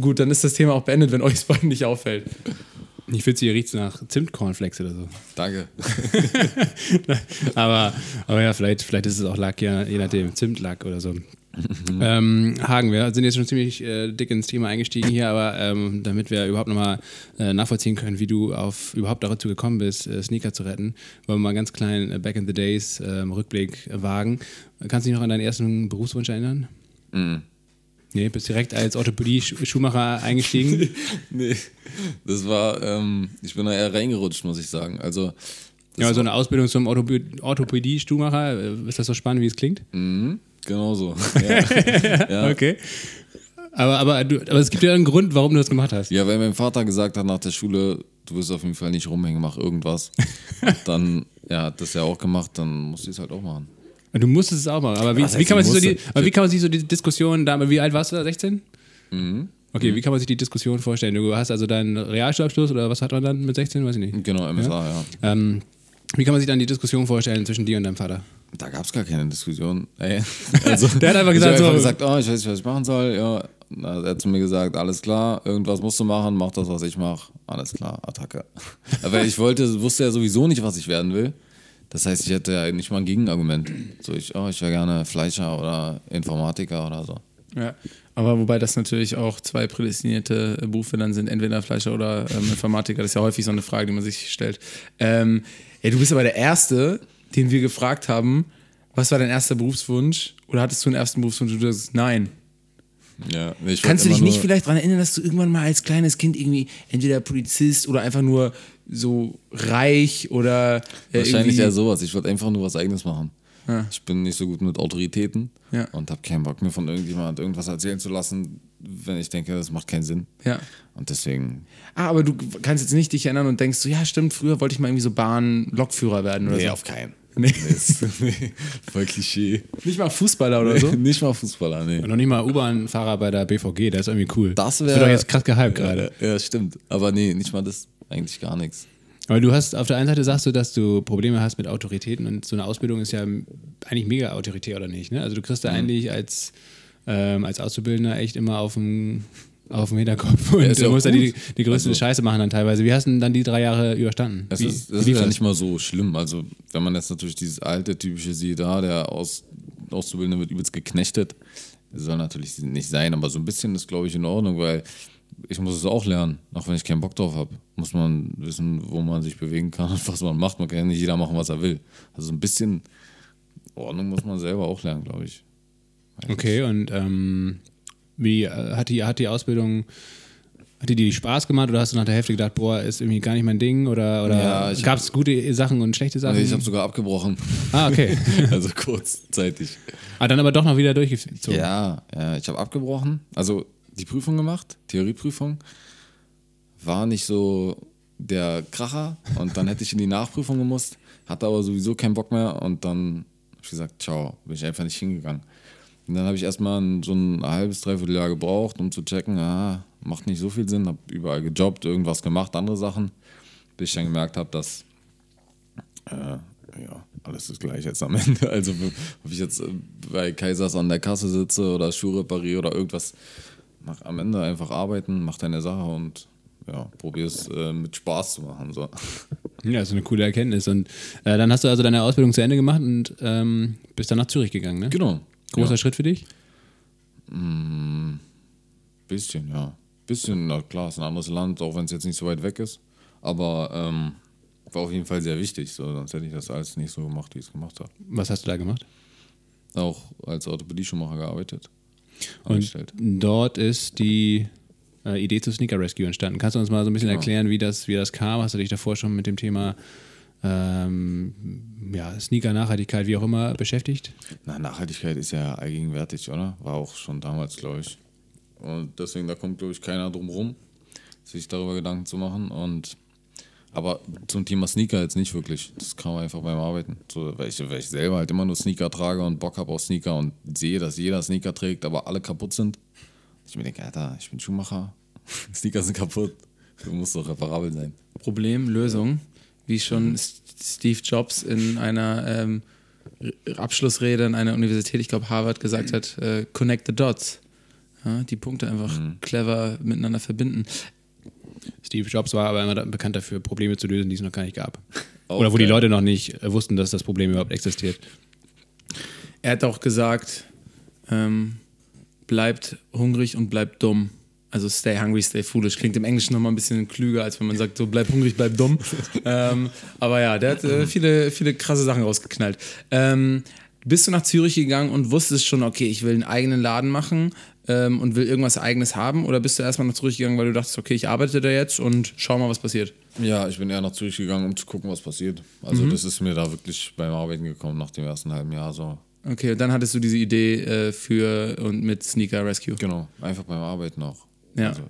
gut, dann ist das Thema auch beendet, wenn euch es beiden nicht auffällt. Ich finde, hier riecht es nach Zimtcornflakes oder so. Danke. aber, aber ja, vielleicht, vielleicht ist es auch Lack, ja, je nachdem, Zimtlack oder so. Ähm, Hagen, wir sind jetzt schon ziemlich äh, dick ins Thema eingestiegen hier, aber ähm, damit wir überhaupt nochmal äh, nachvollziehen können, wie du auf, überhaupt dazu gekommen bist, äh, Sneaker zu retten, wollen wir mal ganz kleinen äh, Back in the Days ähm, Rückblick wagen. Kannst du dich noch an deinen ersten Berufswunsch erinnern? Mhm. Nee, bist direkt als Orthopädie-Schuhmacher eingestiegen? nee, das war, ähm, ich bin da eher reingerutscht, muss ich sagen. Also, ja, so eine Ausbildung zum Orthopädie-Schuhmacher, äh, ist das so spannend, wie es klingt? Mhm, genau so. Ja. ja. Okay. Aber, aber, du, aber es gibt ja einen Grund, warum du das gemacht hast. Ja, weil mein Vater gesagt hat nach der Schule, du wirst auf jeden Fall nicht rumhängen, mach irgendwas. dann, ja, hat das ja auch gemacht, dann musste ich es halt auch machen. Du musstest es auch machen. Aber wie, wie, kann, man sich so die, aber wie kann man sich so die Diskussion da, wie alt warst du da? 16? Mhm. Okay, mhm. wie kann man sich die Diskussion vorstellen? Du hast also deinen Realschulabschluss oder was hat man dann mit 16? Weiß ich nicht. Genau, MSA, ja. ja. Ähm, wie kann man sich dann die Diskussion vorstellen zwischen dir und deinem Vater? Da gab es gar keine Diskussion. Ey. Also, der hat einfach gesagt, ich so, gesagt oh, ich weiß nicht, was ich machen soll. Ja, er hat zu mir gesagt, alles klar, irgendwas musst du machen, mach das, was ich mache. Alles klar, Attacke. Aber ich wollte, wusste ja sowieso nicht, was ich werden will. Das heißt, ich hätte ja nicht mal ein Gegenargument. So, ich, oh, ich wäre gerne Fleischer oder Informatiker oder so. Ja, aber wobei das natürlich auch zwei prädestinierte Berufe dann sind, entweder Fleischer oder ähm, Informatiker. Das ist ja häufig so eine Frage, die man sich stellt. Ähm, ja, du bist aber der Erste, den wir gefragt haben, was war dein erster Berufswunsch? Oder hattest du einen ersten Berufswunsch und du sagst, nein. Ja, Kannst du dich nicht vielleicht daran erinnern, dass du irgendwann mal als kleines Kind irgendwie entweder Polizist oder einfach nur so reich oder. Äh, Wahrscheinlich eher sowas. Ich wollte einfach nur was Eigenes machen. Ja. Ich bin nicht so gut mit Autoritäten ja. und habe keinen Bock mir von irgendjemand irgendwas erzählen zu lassen, wenn ich denke, das macht keinen Sinn. Ja. Und deswegen. Ah, aber du kannst jetzt nicht dich erinnern und denkst so, ja, stimmt, früher wollte ich mal irgendwie so Bahn-Lokführer werden oder nee, so. auf keinen. Nee. nee. Voll Klischee. Nicht mal Fußballer oder so? nicht mal Fußballer, nee. Und noch nicht mal U-Bahn-Fahrer bei der BVG, das ist irgendwie cool. Das wäre. Doch jetzt krass gehypt gerade. Ja, stimmt. Aber nee, nicht mal das. Eigentlich gar nichts. Aber du hast auf der einen Seite sagst du, dass du Probleme hast mit Autoritäten und so eine Ausbildung ist ja eigentlich mega autoritär oder nicht? Ne? Also du kriegst da mhm. eigentlich als, ähm, als Auszubildender echt immer auf dem auf dem Hinterkopf und ja, du musst ja die, die größte also, Scheiße machen dann teilweise. Wie hast du denn dann die drei Jahre überstanden? Das wie, ist, das ist ja nicht mal so schlimm. Also wenn man jetzt natürlich dieses alte typische sieht, da der Aus, Auszubildende wird übelst geknechtet, das soll natürlich nicht sein, aber so ein bisschen ist glaube ich in Ordnung, weil ich muss es auch lernen, auch wenn ich keinen Bock drauf habe. Muss man wissen, wo man sich bewegen kann und was man macht. Man kann ja nicht jeder machen, was er will. Also ein bisschen Ordnung muss man selber auch lernen, glaube ich. Okay, und ähm, wie äh, hat die, hat die Ausbildung, hat die dir Spaß gemacht oder hast du nach der Hälfte gedacht, boah, ist irgendwie gar nicht mein Ding oder, oder ja, gab es gute Sachen und schlechte Sachen? Nee, ich habe sogar abgebrochen. Ah, okay. also kurzzeitig. Ah, dann aber doch noch wieder durchgezogen. Ja, ja ich habe abgebrochen. Also die Prüfung gemacht, Theorieprüfung. War nicht so der Kracher und dann hätte ich in die Nachprüfung gemusst, hatte aber sowieso keinen Bock mehr und dann habe ich gesagt, ciao, bin ich einfach nicht hingegangen. Und dann habe ich erstmal so ein halbes, dreiviertel Jahr gebraucht, um zu checken, ah, macht nicht so viel Sinn, habe überall gejobbt, irgendwas gemacht, andere Sachen, bis ich dann gemerkt habe, dass äh, ja, alles ist gleich jetzt am Ende. Also ob ich jetzt bei Kaisers an der Kasse sitze oder Schuhe repariere oder irgendwas mach am Ende einfach arbeiten, mach deine Sache und ja, probier es äh, mit Spaß zu machen. So. Ja, ist eine coole Erkenntnis. Und äh, dann hast du also deine Ausbildung zu Ende gemacht und ähm, bist dann nach Zürich gegangen, ne? Genau. Großer ja. Schritt für dich? Mm, bisschen, ja. Bisschen, na klar, ist ein anderes Land, auch wenn es jetzt nicht so weit weg ist. Aber ähm, war auf jeden Fall sehr wichtig, so, sonst hätte ich das alles nicht so gemacht, wie ich es gemacht habe. Was hast du da gemacht? Auch als Orthopädie-Schuhmacher gearbeitet. Und dort ist die äh, Idee zu Sneaker Rescue entstanden. Kannst du uns mal so ein bisschen genau. erklären, wie das, wie das kam? Hast du dich davor schon mit dem Thema ähm, ja, Sneaker-Nachhaltigkeit, wie auch immer, beschäftigt? Na, Nachhaltigkeit ist ja allgegenwärtig, oder? War auch schon damals, glaube ich. Und deswegen, da kommt, glaube ich, keiner drum rum, sich darüber Gedanken zu machen. Und aber zum Thema Sneaker jetzt nicht wirklich. Das kam einfach beim Arbeiten. So, weil, ich, weil ich selber halt immer nur Sneaker trage und Bock habe auf Sneaker und sehe, dass jeder Sneaker trägt, aber alle kaputt sind. Ich mir denke, Alter, ich bin Schuhmacher. Sneaker sind kaputt. Du musst doch reparabel sein. Problem, Lösung, wie schon S- Steve Jobs in einer ähm, Abschlussrede an einer Universität, ich glaube Harvard, gesagt hat, äh, connect the dots. Ja, die Punkte einfach clever miteinander verbinden. Steve Jobs war aber immer bekannt dafür, Probleme zu lösen, die es noch gar nicht gab. Auch Oder wo die. Leute noch nicht äh, wussten, dass das Problem überhaupt existiert. Er hat auch gesagt, ähm, bleibt hungrig und bleibt dumm. Also stay hungry, stay foolish. Klingt im Englischen nochmal ein bisschen klüger, als wenn man sagt, so bleib hungrig, bleib dumm. ähm, aber ja, der hat äh, viele, viele krasse Sachen rausgeknallt. Ähm, bist du nach Zürich gegangen und wusstest schon, okay, ich will einen eigenen Laden machen ähm, und will irgendwas eigenes haben? Oder bist du erstmal nach Zürich gegangen, weil du dachtest, okay, ich arbeite da jetzt und schau mal, was passiert? Ja, ich bin eher nach Zürich gegangen, um zu gucken, was passiert. Also das ist mir da wirklich beim Arbeiten gekommen nach dem ersten halben Jahr so. Okay, und dann hattest du diese Idee äh, für und mit Sneaker Rescue. Genau, einfach beim Arbeiten auch. Ja. Also,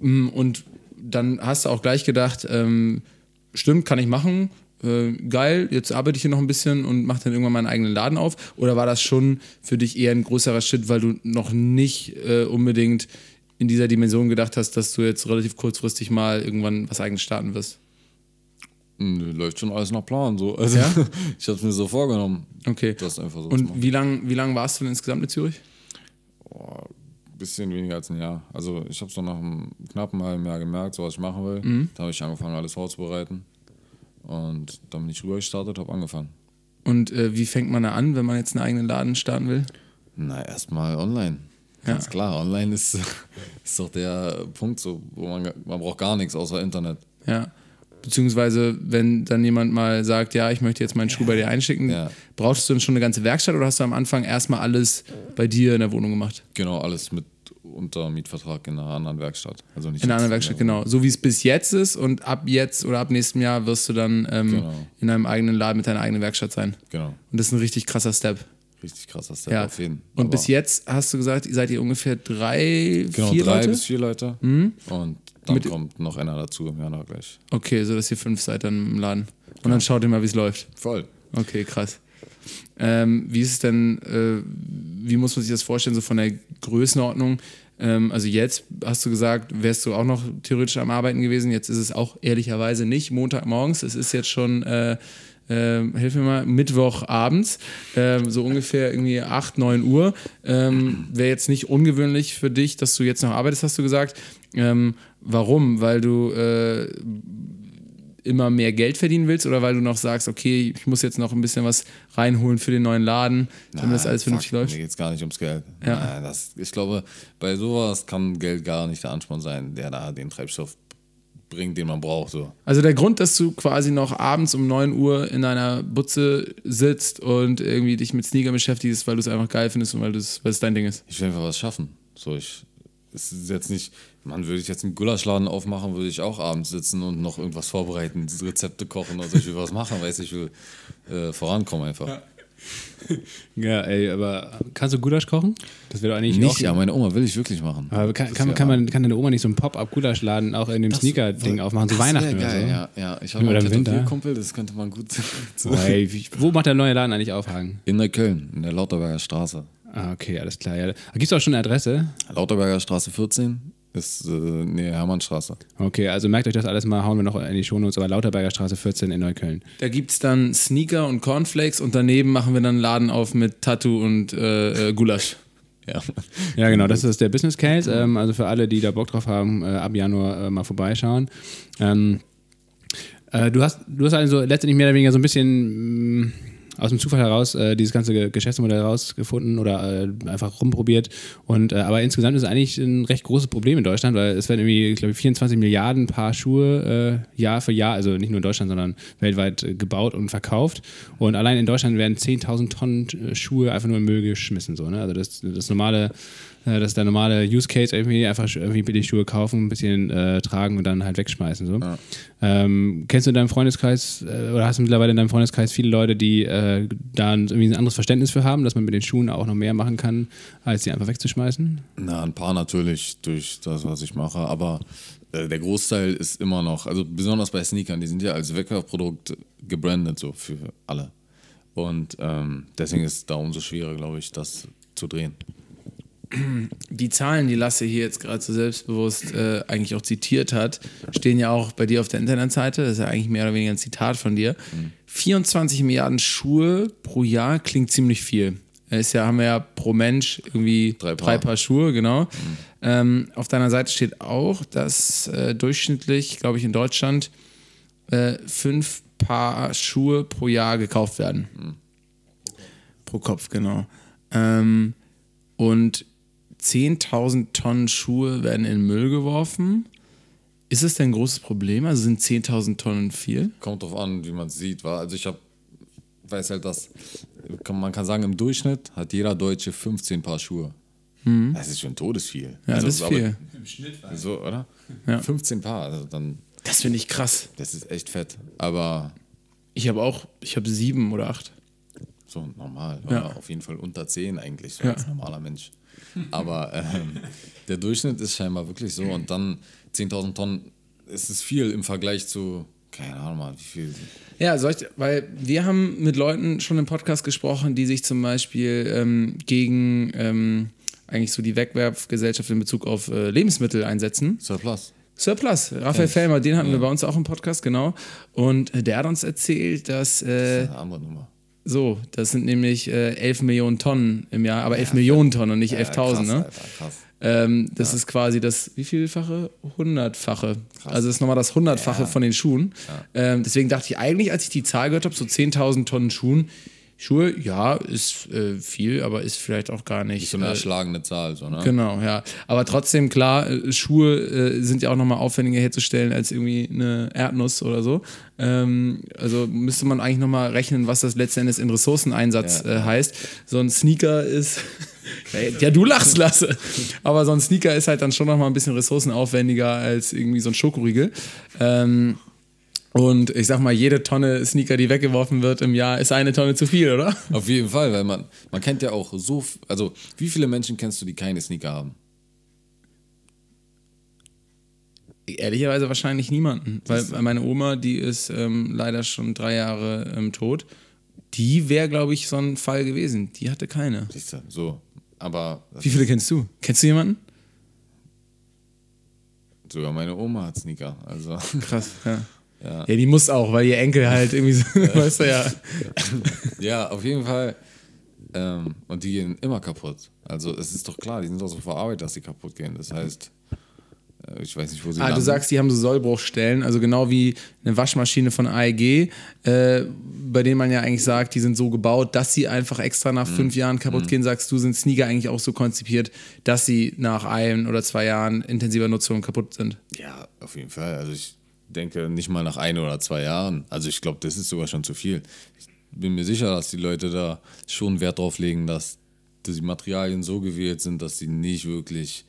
Mm, Und dann hast du auch gleich gedacht, ähm, stimmt, kann ich machen. Äh, geil, jetzt arbeite ich hier noch ein bisschen und mache dann irgendwann meinen eigenen Laden auf? Oder war das schon für dich eher ein größerer Schritt, weil du noch nicht äh, unbedingt in dieser Dimension gedacht hast, dass du jetzt relativ kurzfristig mal irgendwann was eigenes starten wirst? läuft schon alles nach Plan so. Also Ja? ich habe es mir so vorgenommen, Okay. das einfach so Und wie lange wie lang warst du denn insgesamt mit Zürich? Bisschen weniger als ein Jahr. Also ich habe so nach einem knappen halben Jahr gemerkt, so was ich machen will. Mhm. Da habe ich angefangen, alles vorzubereiten. Und dann bin ich rüber gestartet, habe angefangen. Und äh, wie fängt man da an, wenn man jetzt einen eigenen Laden starten will? Na, erstmal online. Ganz Ja. klar, online ist, ist doch der Punkt, so, wo man, man braucht gar nichts außer Internet. Ja. Beziehungsweise, wenn dann jemand mal sagt, ja, ich möchte jetzt meinen Schuh bei dir einschicken, Ja. brauchst du dann schon eine ganze Werkstatt oder hast du am Anfang erstmal alles bei dir in der Wohnung gemacht? Genau, alles mit unter Mietvertrag in einer anderen Werkstatt. Also nicht In einer anderen Werkstatt, der genau. So wie es bis jetzt ist und ab jetzt oder ab nächstem Jahr wirst du dann ähm, Genau. in einem eigenen Laden mit deiner eigenen Werkstatt sein. Genau, Und das ist ein richtig krasser Step. richtig krasser Step Ja. auf jeden Und Aber bis jetzt hast du gesagt, seid ihr ungefähr drei, Genau, vier drei Leute? Mhm. bis vier Leute. Und dann Mit- kommt noch einer dazu im Januar gleich. Okay, so dass ihr fünf seid dann im Laden. Und dann schaut ihr mal, wie es läuft. Voll. Okay, krass. Ähm, wie ist es denn, äh, wie muss man sich das vorstellen, so von der Größenordnung? Ähm, also jetzt hast du gesagt, wärst du auch noch theoretisch am Arbeiten gewesen. Jetzt ist es auch ehrlicherweise nicht Montagmorgens. Es ist jetzt schon, äh, äh, hilf mir mal, Mittwochabends, ähm, so ungefähr irgendwie 8, 9 Uhr. Ähm, Wäre jetzt nicht ungewöhnlich für dich, dass du jetzt noch arbeitest, hast du gesagt. Ähm, warum? Weil du äh, immer mehr Geld verdienen willst oder weil du noch sagst, okay, ich muss jetzt noch ein bisschen was reinholen für den neuen Laden, damit das alles vernünftig läuft? Mir geht es gar nicht ums Geld. Ja. Nein, das, ich glaube, bei sowas kann Geld gar nicht der Ansporn sein, der da den Treibstoff bringt, den man braucht. So. Also der Grund, dass du quasi noch abends um 9 Uhr in einer Butze sitzt und irgendwie dich mit Sneaker beschäftigst, weil du es einfach geil findest und weil, weil es dein Ding ist. Ich will einfach was schaffen. So, ich, es ist jetzt nicht, man, würde ich jetzt einen Gulaschladen aufmachen, würde ich auch abends sitzen und noch irgendwas vorbereiten, Rezepte kochen oder so. Ich will was machen, weiß ich will äh, vorankommen einfach. Ja, ey, aber kannst du Gulasch kochen? Das wäre doch eigentlich Nicht, auch, ja, meine Oma will ich wirklich machen. Aber kann, kann, kann, man, kann deine Oma nicht so einen Pop-Up-Gulaschladen auch in dem Sneaker-Ding aufmachen, so Weihnachten oder geil, so? Ja, ja. Ich habe Oder einen. Tätowierkumpel, das könnte man gut so. Ey, wie, wo macht der neue Laden eigentlich aufhaken? In Neukölln, in der Lauterberger Straße. Ah, okay, alles klar. Ja. Gibt es auch schon eine Adresse? Lauterberger Straße 14 ist äh, Nähe Hermannstraße. Okay, also merkt euch das alles mal, hauen wir noch in die Shownotes, aber Lauterberger Straße 14 in Neukölln. Da gibt es dann Sneaker und Cornflakes und daneben machen wir dann einen Laden auf mit Tattoo und äh, äh, Gulasch. Ja. Ja, genau, das ist der Business Case. Ähm, also für alle, die da Bock drauf haben, äh, ab Januar äh, mal vorbeischauen. Ähm, äh, du, hast, du hast also letztendlich mehr oder weniger so ein bisschen mh, aus dem Zufall heraus äh, dieses ganze Ge- Geschäftsmodell herausgefunden oder äh, einfach rumprobiert. Und, äh, aber insgesamt ist es eigentlich ein recht großes Problem in Deutschland, weil es werden irgendwie, glaube ich, 24 Milliarden Paar Schuhe äh, Jahr für Jahr, also nicht nur in Deutschland, sondern weltweit äh, gebaut und verkauft. Und allein in Deutschland werden 10.000 Tonnen äh, Schuhe einfach nur in Müll geschmissen. So, ne? Also das, das normale das ist der normale Use Case, irgendwie einfach irgendwie billig Schuhe kaufen, ein bisschen äh, tragen und dann halt wegschmeißen. So. Ähm, kennst du in deinem Freundeskreis äh, oder hast du mittlerweile in deinem Freundeskreis viele Leute, die äh, da ein, irgendwie ein anderes Verständnis für haben, dass man mit den Schuhen auch noch mehr machen kann, als sie einfach wegzuschmeißen? Na, ein paar natürlich durch das, was ich mache, aber äh, der Großteil ist immer noch, also besonders bei Sneakern, die sind ja als Wegwerfprodukt gebrandet, so für alle. Und ähm, deswegen ist es da umso schwerer, glaube ich, das zu drehen. Die Zahlen, die Lasse hier jetzt gerade so selbstbewusst äh, eigentlich auch zitiert hat, stehen ja auch bei dir auf der Internetseite. Das ist ja eigentlich mehr oder weniger ein Zitat von dir. 24 Milliarden Schuhe pro Jahr klingt ziemlich viel. Ist ja, haben wir ja pro Mensch irgendwie Drei drei Paar. Paar, Schuhe, genau. Ähm, auf deiner Seite steht auch, dass äh, durchschnittlich, glaube ich, in Deutschland äh, fünf Paar Schuhe pro Jahr gekauft werden. Pro Kopf, genau. Ähm, und 10.000 Tonnen Schuhe werden in den Müll geworfen. Ist es denn ein großes Problem? Also sind 10.000 Tonnen viel? Kommt drauf an, wie man es sieht. War. Also ich habe, weiß halt, dass kann, man kann sagen, im Durchschnitt hat jeder Deutsche 15 Paar Schuhe. Das ist schon todesviel. Ja, Also, das ist viel. So, oder? Ja. 15 Paar, also dann, Das finde ich krass. das ist echt fett. Aber Ich habe auch, ich habe sieben oder acht. so normal. Ja. Oder auf jeden Fall unter 10 eigentlich, so Ja. als normaler Mensch. Aber ähm, der Durchschnitt ist scheinbar wirklich so. Und dann 10.000 Tonnen, ist es viel im Vergleich zu, keine Ahnung mal, wie viel. Ja, soll ich, weil wir haben mit Leuten schon im Podcast gesprochen, die sich zum Beispiel ähm, gegen ähm, eigentlich so die Wegwerfgesellschaft in Bezug auf äh, Lebensmittel einsetzen. Surplus. Surplus, Raphael Fellmer, den hatten wir bei uns auch im Podcast, genau. Und äh, der hat uns erzählt, dass äh, Eine andere Nummer. So, das sind nämlich äh, 11 Millionen Tonnen im Jahr, aber 11 Millionen Tonnen und nicht 11.000, krass, ne? Alter, krass. Ähm, das ist quasi das, wie vielfache? Hundertfache. Also das ist nochmal das Hundertfache von den Schuhen. Ähm, deswegen dachte ich eigentlich, als ich die Zahl gehört habe, so 10.000 Tonnen Schuhen, Schuhe, ja, ist äh, viel, aber ist vielleicht auch gar nicht. So eine äh, erschlagene Zahl, so, ne? Genau, ja. Aber trotzdem, klar, äh, Schuhe äh, sind ja auch nochmal aufwendiger herzustellen als irgendwie eine Erdnuss oder so. Ähm, also müsste man eigentlich nochmal rechnen, was das letzten Endes in Ressourceneinsatz Ja. äh, heißt. So ein Sneaker ist. ja, du lachst, Lasse. Aber so ein Sneaker ist halt dann schon nochmal ein bisschen ressourcenaufwendiger als irgendwie so ein Schokoriegel. Ähm, und ich sag mal, jede Tonne Sneaker, die weggeworfen wird im Jahr, ist eine Tonne zu viel, oder? Auf jeden Fall, weil man, man kennt ja auch so, also wie viele Menschen kennst du, die keine Sneaker haben? Ehrlicherweise wahrscheinlich niemanden. Weil meine Oma, die ist ähm, leider schon drei Jahre ähm, tot. Die wäre, glaube ich, so ein Fall gewesen. Die hatte keine. Siehst du, so. Aber Wie viele kennst du? Kennst du jemanden? sogar meine Oma hat Sneaker. Also, Krass, ja. Ja. Ja, die muss auch, weil ihr Enkel halt irgendwie so, weißt du ja. ja, auf jeden Fall. Ähm, und die gehen immer kaputt. Also, es ist doch klar, die sind doch so verarbeitet, dass sie kaputt gehen. Das heißt, äh, ich weiß nicht, wo sie Ah, du landen. sagst, die haben so Sollbruchstellen, also genau wie eine Waschmaschine von AEG, äh, bei denen man ja eigentlich sagt, die sind so gebaut, dass sie einfach extra nach fünf Jahren kaputt gehen. Sagst du, sind Sneaker eigentlich auch so konzipiert, dass sie nach ein oder zwei Jahren intensiver Nutzung kaputt sind? Ja, auf jeden Fall. Also ich denke nicht mal nach ein oder zwei Jahren. Also ich glaube, das ist sogar schon zu viel. Ich bin mir sicher, dass die Leute da schon Wert drauf legen, dass die Materialien so gewählt sind, dass sie nicht wirklich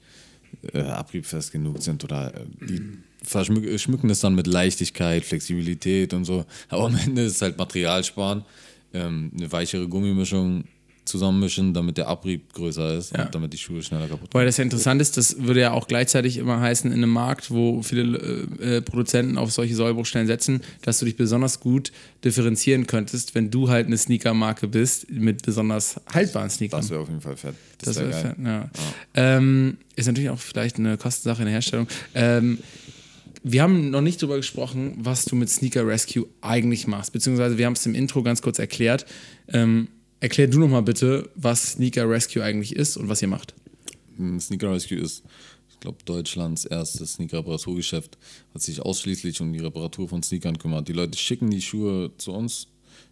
äh, abriebfest genug sind oder äh, die verschmück- schmücken es dann mit Leichtigkeit, Flexibilität und so. Aber am Ende ist es halt Material sparen, ähm, eine weichere Gummimischung zusammenmischen, damit der Abrieb größer ist Ja. und damit die Schuhe schneller kaputt Weil das ja interessant ist, das würde ja auch gleichzeitig immer heißen, in einem Markt, wo viele äh, äh, Produzenten auf solche Sollbruchstellen setzen, dass du dich besonders gut differenzieren könntest, wenn du halt eine Sneaker-Marke bist mit besonders haltbaren Sneakern. Das wäre auf jeden Fall fett. Das wär wäre fett, ja. Ähm, ist natürlich auch vielleicht eine Kostensache in der Herstellung. Ähm, wir haben noch nicht darüber gesprochen, was du mit Sneaker Rescue eigentlich machst, beziehungsweise wir haben es im Intro ganz kurz erklärt. Ähm, erklär du noch mal bitte, was Sneaker Rescue eigentlich ist und was ihr macht. Mm, Sneaker Rescue ist, ich glaube, Deutschlands erstes Sneaker-Reparaturgeschäft, hat sich ausschließlich um die Reparatur von Sneakern kümmert. Die Leute schicken die Schuhe zu uns,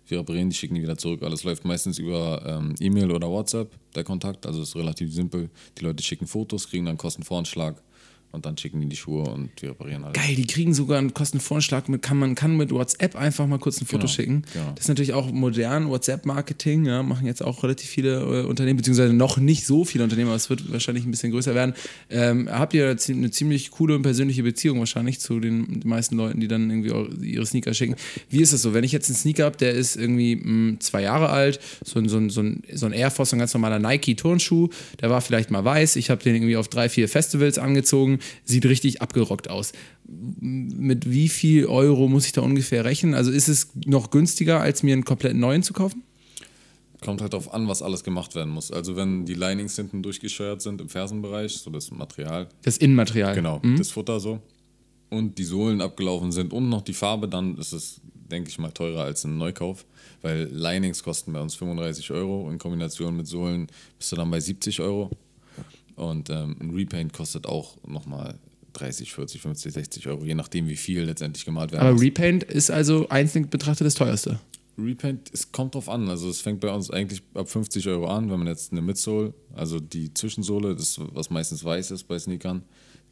wir reparieren die, schicken die wieder zurück. Alles läuft meistens über ähm, E-Mail oder WhatsApp, der Kontakt. Also ist relativ simpel. Die Leute schicken Fotos, kriegen dann Kostenvoranschlag und dann schicken die die Schuhe und wir reparieren alles. Geil, die kriegen sogar einen Kostenvorschlag mit, kann man kann mit WhatsApp einfach mal kurz ein Foto Genau, schicken. genau. Das ist natürlich auch modern, WhatsApp-Marketing, ja, machen jetzt auch relativ viele äh, Unternehmen, beziehungsweise noch nicht so viele Unternehmen, aber es wird wahrscheinlich ein bisschen größer werden. Ähm, habt ihr eine ziemlich coole und persönliche Beziehung wahrscheinlich zu den, den meisten Leuten, die dann irgendwie ihre Sneaker schicken. Wie ist das so? Wenn ich jetzt einen Sneaker habe, der ist irgendwie mh, zwei Jahre alt, so ein, so ein, so ein, so ein Air Force, so ein ganz normaler Nike-Turnschuh, der war vielleicht mal weiß, ich habe den irgendwie auf drei, vier Festivals angezogen, sieht richtig abgerockt aus mit wie viel Euro muss ich da ungefähr rechnen? Also ist es noch günstiger, als mir einen komplett neuen zu kaufen? kommt halt darauf an, was alles gemacht werden muss. Also wenn die Linings hinten durchgescheuert sind im Fersenbereich, so das Material, Das Innenmaterial. genau, das Futter so, und die Sohlen abgelaufen sind und noch die Farbe, dann ist es, denke ich mal, teurer als ein Neukauf. Weil Linings kosten bei uns 35 Euro, in Kombination mit Sohlen bist du dann bei 70 Euro. Und ähm, ein Repaint kostet auch nochmal 30, 40, 50, 60 Euro, je nachdem, wie viel letztendlich gemalt werden Aber. Repaint ist also einzeln betrachtet das teuerste. Repaint, es kommt drauf an. Also es fängt bei uns eigentlich ab 50 Euro an, wenn man jetzt eine Midsole, also die Zwischensohle, das was meistens weiß ist bei Sneakern,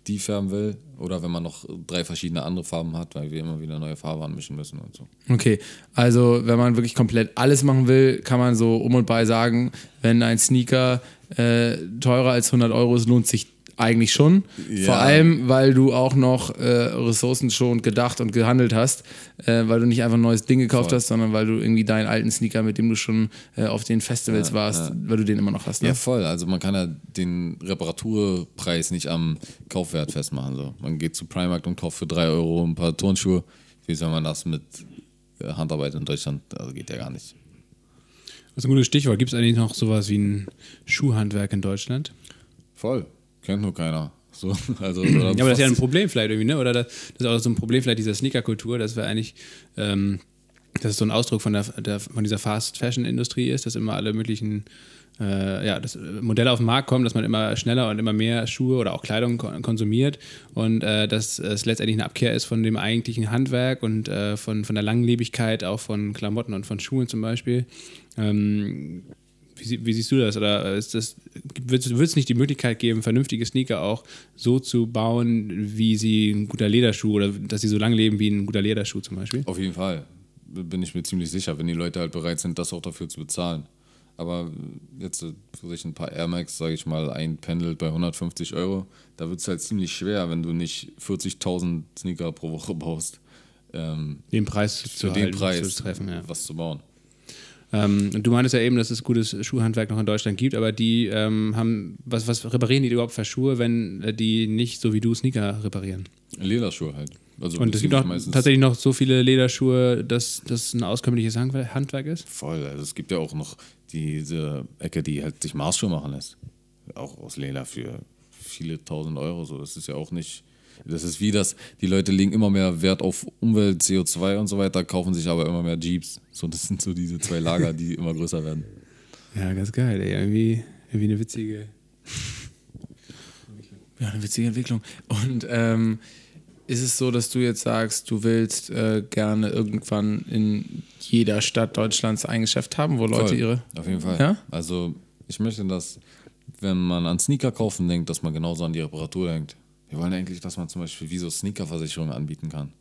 die färben will. Oder wenn man noch drei verschiedene andere Farben hat, weil wir immer wieder neue Farben anmischen müssen und so. Okay, also wenn man wirklich komplett alles machen will, kann man so um und bei sagen, wenn ein Sneaker äh, teurer als 100 Euro ist, lohnt sich eigentlich schon. Ja. Vor allem, weil du auch noch äh, Ressourcen schon gedacht und gehandelt hast, äh, weil du nicht einfach ein neues Ding gekauft Voll. hast, sondern weil du irgendwie deinen alten Sneaker, mit dem du schon äh, auf den Festivals warst, weil du den immer noch hast. Ne? Ja, voll. Also man kann ja den Reparaturpreis nicht am Kaufwert festmachen. So. Man geht zu Primark und kauft für 3 Euro ein paar Turnschuhe. Wie soll man das mit äh, Handarbeit in Deutschland? Also geht ja gar nicht. Das ist ein gutes Stichwort. Gibt es eigentlich noch sowas wie ein Schuhhandwerk in Deutschland? Voll. Kennt nur keiner. So, also, Ja, aber das ist ja ein Problem vielleicht irgendwie, ne? Oder das, das ist auch so ein Problem vielleicht dieser Sneaker-Kultur, dass wir eigentlich, ähm, dass es so ein Ausdruck von, der, der, von dieser Fast-Fashion-Industrie ist, dass immer alle möglichen äh, ja, dass Modelle auf den Markt kommen, dass man immer schneller und immer mehr Schuhe oder auch Kleidung kon konsumiert und äh, dass es letztendlich eine Abkehr ist von dem eigentlichen Handwerk und äh, von, von der Langlebigkeit auch von Klamotten und von Schuhen zum Beispiel. Ähm, wie, wie siehst du das? Oder das, wird es nicht die Möglichkeit geben, vernünftige Sneaker auch so zu bauen, wie sie ein guter Lederschuh oder dass sie so lange leben wie ein guter Lederschuh zum Beispiel? Auf jeden Fall. Bin ich mir ziemlich sicher, wenn die Leute halt bereit sind, das auch dafür zu bezahlen. Aber jetzt für sich ein paar Air Max, sage ich mal, ein pendelt bei 150 Euro, da wird es halt ziemlich schwer, wenn du nicht 40.000 Sneaker pro Woche baust, ähm, Den Preis zu den halten, Preis zu treffen. Ja. was zu bauen. Ähm, und du meintest ja eben, dass es gutes Schuhhandwerk noch in Deutschland gibt, aber die ähm, haben, was, was reparieren die überhaupt für Schuhe, wenn äh, die nicht so wie du Sneaker reparieren? Lederschuhe halt. Also Und es gibt auch tatsächlich noch so viele Lederschuhe, dass das ein auskömmliches Handwer- Handwerk ist. Voll. Also es gibt ja auch noch diese Ecke, die halt sich Maßschuhe machen lässt. Auch aus Leder für viele tausend Euro. So, das ist ja auch nicht. Das ist wie das, die Leute legen immer mehr Wert auf Umwelt, CO2 und so weiter, kaufen sich aber immer mehr Jeeps. So, das sind so diese zwei Lager, die immer größer werden. Ja, ganz geil, ey. Irgendwie, irgendwie eine witzige. Ja, eine witzige Entwicklung. Und ähm, ist es so, dass du jetzt sagst, du willst äh, gerne irgendwann in jeder Stadt Deutschlands ein Geschäft haben, wo Leute Voll. ihre. Auf jeden Fall. Ja? Also, ich möchte, dass, wenn man an Sneaker kaufen denkt, dass man genauso an die Reparatur denkt. Wir wollen eigentlich, dass man zum Beispiel wie so Sneakerversicherungen anbieten kann.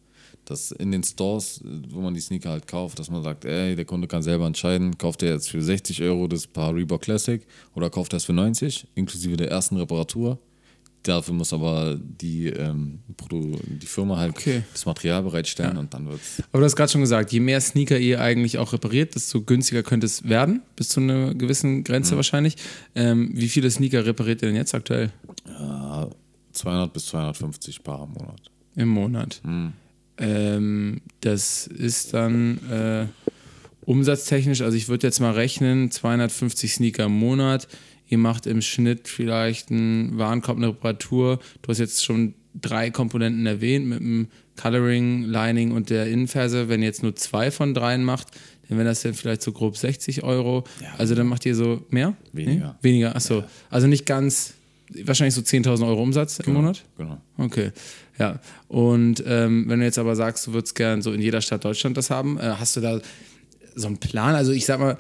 Dass in den Stores, wo man die Sneaker halt kauft, dass man sagt, ey, der Kunde kann selber entscheiden, kauft er jetzt für 60 Euro das Paar Reebok Classic oder kauft er es für 90, inklusive der ersten Reparatur. Dafür muss aber die, ähm, die Firma halt Okay. das Material bereitstellen und dann wird's Aber du hast gerade schon gesagt, je mehr Sneaker ihr eigentlich auch repariert, desto günstiger könnte es werden, bis zu einer gewissen Grenze wahrscheinlich. Ähm, wie viele Sneaker repariert ihr denn jetzt aktuell ja, 200 bis 250 Paar im Monat. im Monat? Ähm, das ist dann äh, umsatztechnisch, also ich würde jetzt mal rechnen, 250 Sneaker im Monat. Ihr macht im Schnitt vielleicht einen Warenkorb, eine Reparatur. Du hast jetzt schon drei Komponenten erwähnt mit dem Coloring, Lining und der Innenferse. Wenn ihr jetzt nur zwei von dreien macht, dann wäre das ja vielleicht so grob 60 Euro. also dann macht ihr so mehr? Weniger. Nee? Weniger, achso. Also nicht ganz, wahrscheinlich so 10.000 Euro Umsatz im Monat? Genau. Okay, ja. Und ähm, wenn du jetzt aber sagst, du würdest gern so in jeder Stadt Deutschland das haben, äh, hast du da so einen Plan? Also ich sag mal,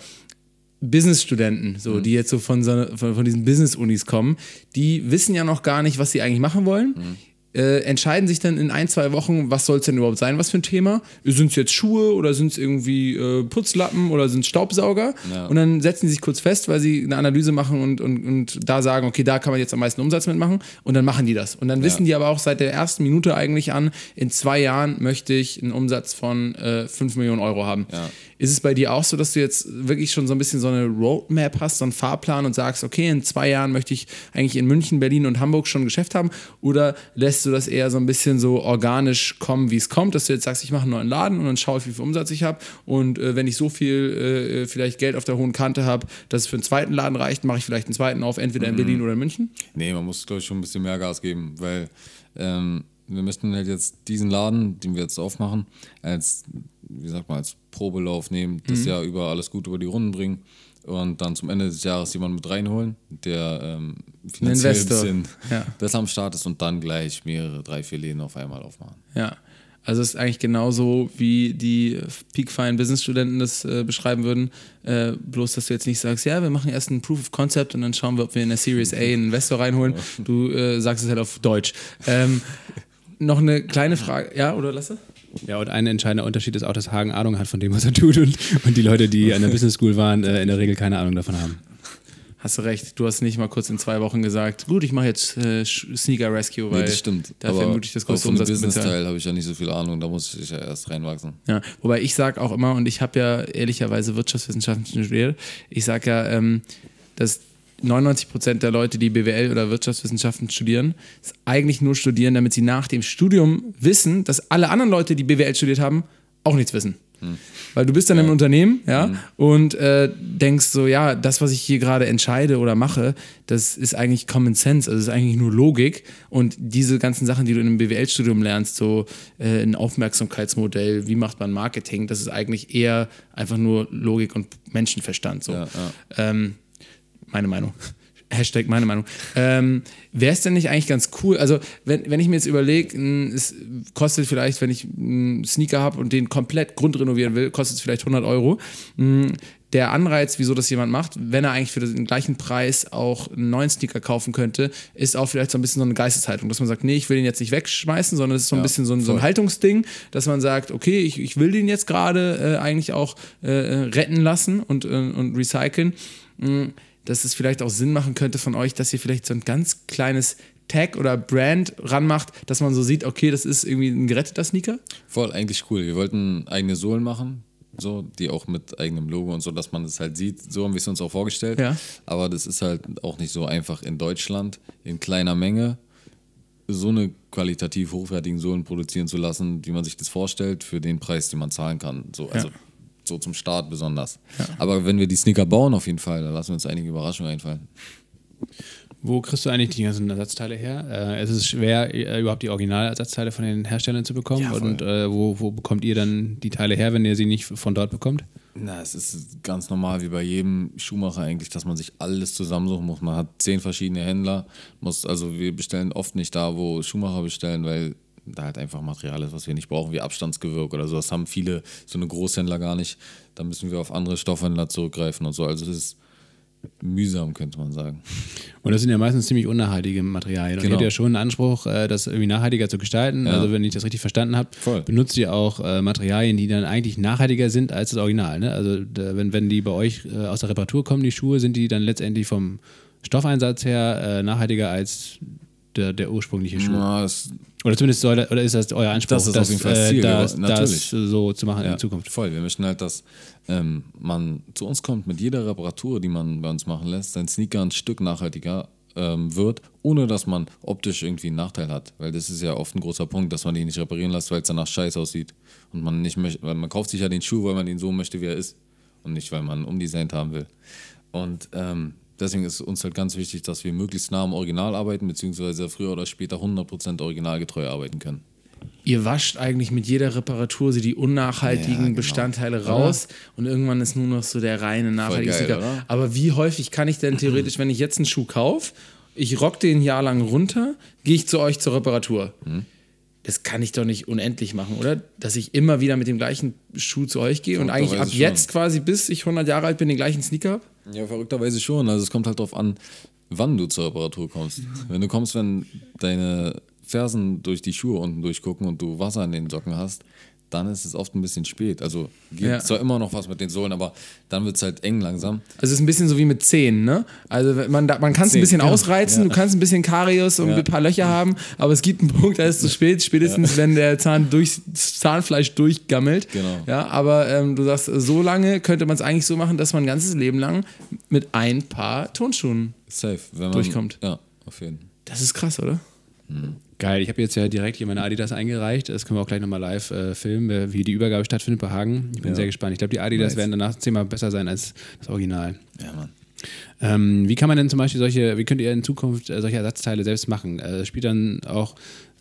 Businessstudenten, so, die jetzt so von, so von, von diesen Business-Unis kommen, die wissen ja noch gar nicht, was sie eigentlich machen wollen. Äh, entscheiden sich dann in ein, zwei Wochen, was soll es denn überhaupt sein, was für ein Thema? Sind es jetzt Schuhe oder sind es irgendwie äh, Putzlappen oder sind es Staubsauger? Ja. Und dann setzen sie sich kurz fest, weil sie eine Analyse machen und, und, und da sagen, okay, da kann man jetzt am meisten Umsatz mitmachen und dann machen die das. Und dann wissen die aber auch seit der ersten Minute eigentlich an, in zwei Jahren möchte ich einen Umsatz von äh, 5 Millionen Euro haben. Ja. Ist es bei dir auch so, dass du jetzt wirklich schon so ein bisschen so eine Roadmap hast, so einen Fahrplan und sagst, okay, in zwei Jahren möchte ich eigentlich in München, Berlin und Hamburg schon ein Geschäft haben? Oder lässt lässt du das eher so ein bisschen so organisch kommen, wie es kommt, dass du jetzt sagst, ich mache einen neuen Laden und dann schaue ich, wie viel Umsatz ich habe und äh, wenn ich so viel äh, vielleicht Geld auf der hohen Kante habe, dass es für einen zweiten Laden reicht, mache ich vielleicht einen zweiten auf, entweder in Berlin oder in München? Nee, man muss, glaube ich, schon ein bisschen mehr Gas geben, weil ähm, wir müssten halt jetzt diesen Laden, den wir jetzt aufmachen, als, wie sagt man, als Probelauf nehmen, das Jahr über alles gut über die Runden bringen und dann zum Ende des Jahres jemanden mit reinholen, der ähm, finanziell ein bisschen Ja. besser am Start ist und dann gleich mehrere, drei, vier Läden auf einmal aufmachen. Ja. Also es ist eigentlich genauso, wie die Peak Fine Business Studenten das äh, beschreiben würden. Äh, bloß, dass du jetzt nicht sagst, ja, wir machen erst ein Proof of Concept und dann schauen wir, ob wir in der Series A einen Investor reinholen. Du äh, sagst es halt auf Deutsch. Ähm, noch eine kleine Frage, ja, oder Lasse? Ja, und ein entscheidender Unterschied ist auch, dass Hagen Ahnung hat von dem, was er tut und, und die Leute, die an der Business School waren, äh, in der Regel keine Ahnung davon haben. Hast du recht, du hast nicht mal kurz in zwei Wochen gesagt, gut, ich mache jetzt äh, Sneaker Rescue, weil Nee, das stimmt. da vermute ich das größte von dem Umsatzpotenzial. Business-Teil habe ich ja nicht so viel Ahnung, da muss ich ja erst reinwachsen. Ja, wobei ich sage auch immer, und ich habe ja ehrlicherweise Wirtschaftswissenschaften studiert, ich sage ja, ähm, dass 99 Prozent der Leute, die BWL oder Wirtschaftswissenschaften studieren, es eigentlich nur studieren, damit sie nach dem Studium wissen, dass alle anderen Leute, die BWL studiert haben, auch nichts wissen. Weil du bist dann im Unternehmen, ja, und äh, denkst so, ja, das, was ich hier gerade entscheide oder mache, das ist eigentlich Common Sense, also ist eigentlich nur Logik. Und diese ganzen Sachen, die du in einem BWL-Studium lernst, so äh, ein Aufmerksamkeitsmodell, wie macht man Marketing, das ist eigentlich eher einfach nur Logik und Menschenverstand. So. Ja, Ähm, meine Meinung. Hashtag meine Meinung. Ähm, Wäre es denn nicht eigentlich ganz cool? Also, wenn, wenn ich mir jetzt überlege, es kostet vielleicht, wenn ich einen Sneaker habe und den komplett grundrenovieren will, kostet es vielleicht 100 Euro. Der Anreiz, wieso das jemand macht, wenn er eigentlich für den gleichen Preis auch einen neuen Sneaker kaufen könnte, ist auch vielleicht so ein bisschen so eine Geisteshaltung, dass man sagt, nee, ich will den jetzt nicht wegschmeißen, sondern es ist so ein Ja, bisschen so ein, so ein. Haltungsding, dass man sagt, okay, ich, ich will den jetzt gerade äh, eigentlich auch äh, retten lassen und, äh, und recyceln. Mm, Dass es vielleicht auch Sinn machen könnte von euch, dass ihr vielleicht so ein ganz kleines Tag oder Brand ranmacht, dass man so sieht, okay, das ist irgendwie ein geretteter Sneaker. Voll, eigentlich cool. Wir wollten eigene Sohlen machen, so, die auch mit eigenem Logo und so, dass man das halt sieht. So haben wir es uns auch vorgestellt. Ja. Aber das ist halt auch nicht so einfach in Deutschland in kleiner Menge so eine qualitativ hochwertigen Sohlen produzieren zu lassen, wie man sich das vorstellt, für den Preis, den man zahlen kann. So, also Ja. So zum Start besonders. Aber wenn wir die Sneaker bauen, auf jeden Fall, da lassen wir uns einige Überraschungen einfallen. Wo kriegst du eigentlich die ganzen Ersatzteile her? Äh, es ist schwer, äh, überhaupt die Originalersatzteile von den Herstellern zu bekommen. Ja, und äh, wo, wo bekommt ihr dann die Teile her, wenn ihr sie nicht von dort bekommt? Na, es ist ganz normal wie bei jedem Schuhmacher eigentlich, dass man sich alles zusammensuchen muss. Man hat zehn verschiedene Händler, muss, also wir bestellen oft nicht da, wo Schuhmacher bestellen, weil da halt einfach Material ist, was wir nicht brauchen, wie Abstandsgewirk oder so. Das haben viele so eine Großhändler gar nicht. Da müssen wir auf andere Stoffhändler zurückgreifen und so. Also das ist mühsam, könnte man sagen. Und das sind ja meistens ziemlich unnachhaltige Materialien. Und ihr Genau. habt ja schon einen Anspruch, äh, das irgendwie nachhaltiger zu gestalten. Ja. Also wenn ich das richtig verstanden habe, Voll. benutzt ihr auch äh, Materialien, die dann eigentlich nachhaltiger sind als das Original. Ne? Also wenn, wenn die bei euch äh, aus der Reparatur kommen, die Schuhe, sind die dann letztendlich vom Stoffeinsatz her nachhaltiger als der, der ursprüngliche Schuh. Das, Oder zumindest soll, oder ist das euer Anspruch, Das ist auf jeden Fall das äh, Ziel, das, ja, natürlich. das so zu machen Ja, in Zukunft? Voll. Wir möchten halt, dass ähm, man zu uns kommt mit jeder Reparatur, die man bei uns machen lässt, sein Sneaker ein Stück nachhaltiger ähm, wird, ohne dass man optisch irgendwie einen Nachteil hat. Weil das ist ja oft ein großer Punkt, dass man den nicht reparieren lässt, weil es danach scheiße aussieht. Und man nicht möchte, weil man kauft sich ja den Schuh, weil man ihn so möchte, wie er ist. Und nicht, weil man umdesignt haben will. Und ähm, deswegen ist uns halt ganz wichtig, dass wir möglichst nah am Original arbeiten, beziehungsweise früher oder später 100% originalgetreu arbeiten können. Ihr wascht eigentlich mit jeder Reparatur so die unnachhaltigen Ja, genau. Bestandteile raus und irgendwann ist nur noch so der reine nachhaltige? Aber wie häufig kann ich denn theoretisch, wenn ich jetzt einen Schuh kaufe, ich rock den ein Jahr lang runter, gehe ich zu euch zur Reparatur? Mhm. Das kann ich doch nicht unendlich machen, oder? Dass ich immer wieder mit dem gleichen Schuh zu euch gehe und eigentlich ab jetzt schon. quasi bis ich 100 Jahre alt bin den gleichen Sneaker habe? Ja, verrückterweise schon. Also es kommt halt darauf an, wann du zur Reparatur kommst. Wenn du kommst, wenn deine Fersen durch die Schuhe unten durchgucken und du Wasser in den Socken hast, dann ist es oft ein bisschen spät. Also geht Ja. zwar immer noch was mit den Sohlen, aber dann wird es halt eng langsam. Also es ist ein bisschen so wie mit Zähnen, ne? Also man, man kann es ein bisschen genau. ausreizen, Ja. du kannst ein bisschen Karius und Ja. ein paar Löcher haben, aber es gibt einen Punkt, da ist es zu spät, spätestens wenn der Zahn durch, das Zahnfleisch durchgammelt. Genau. Ja, aber ähm, du sagst, so lange könnte man es eigentlich so machen, dass man ein ganzes Leben lang mit ein paar Turnschuhen. Safe. Wenn man, Durchkommt. Ja, auf jeden Fall. Das ist krass, oder? Geil, ich habe jetzt ja direkt hier meine Adidas eingereicht. Das können wir auch gleich nochmal live äh, filmen, äh, wie die Übergabe stattfindet bei Hagen. Ich bin Ja. sehr gespannt. Ich glaube, die Adidas Nice. werden danach zehnmal besser sein als das Original. Ja, Mann. Ähm, wie kann man denn zum Beispiel solche, wie könnt ihr in Zukunft äh, solche Ersatzteile selbst machen? Äh, spielt dann auch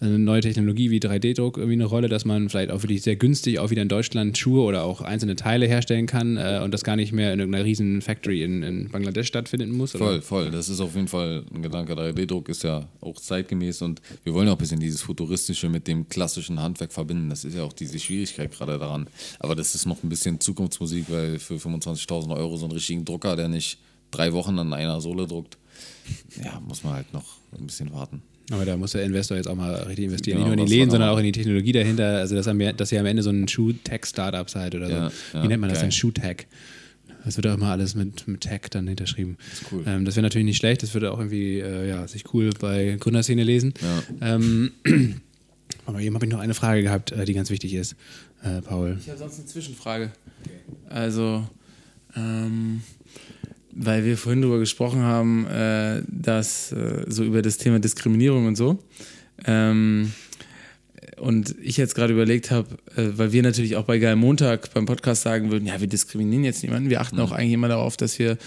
eine neue Technologie wie 3D-Druck irgendwie eine Rolle, dass man vielleicht auch wirklich sehr günstig auch wieder in Deutschland Schuhe oder auch einzelne Teile herstellen kann äh, und das gar nicht mehr in irgendeiner riesen Factory in, in Bangladesch stattfinden muss? Oder? Voll, voll. Das ist auf jeden Fall ein Gedanke. 3D-Druck ist ja auch zeitgemäß und wir wollen auch ein bisschen dieses Futuristische mit dem klassischen Handwerk verbinden. Das ist ja auch diese Schwierigkeit gerade daran. Aber das ist noch ein bisschen Zukunftsmusik, weil für 25.000 Euro so einen richtigen Drucker, der nicht drei Wochen an einer Sohle druckt, ja, muss man halt noch ein bisschen warten. Aber da muss der Investor jetzt auch mal richtig investieren. Genau, nicht nur in was die Läden, sondern auch- in die Technologie dahinter. Also, dass, am- dass ihr am Ende so ein Shoe-Tech-Startup seid oder so. Ja, Wie ja, nennt man das denn? Shoe-Tech. Das wird auch immer alles mit, mit Tech dann hinterschrieben. Das ist cool. Ähm, das wäre natürlich nicht schlecht. Das würde auch irgendwie äh, ja, sich cool bei Gründerszene lesen. Ja. Ähm, aber eben habe ich noch eine Frage gehabt, äh, die ganz wichtig ist, äh, Paul. Ich habe sonst eine Zwischenfrage. Also, ähm, weil wir vorhin darüber gesprochen haben, äh, dass äh, so über das Thema Diskriminierung und so. Ähm, und ich jetzt gerade überlegt habe, äh, weil wir natürlich auch bei Geil Montag beim Podcast sagen würden, ja, wir diskriminieren jetzt niemanden, wir achten auch eigentlich immer darauf, dass wir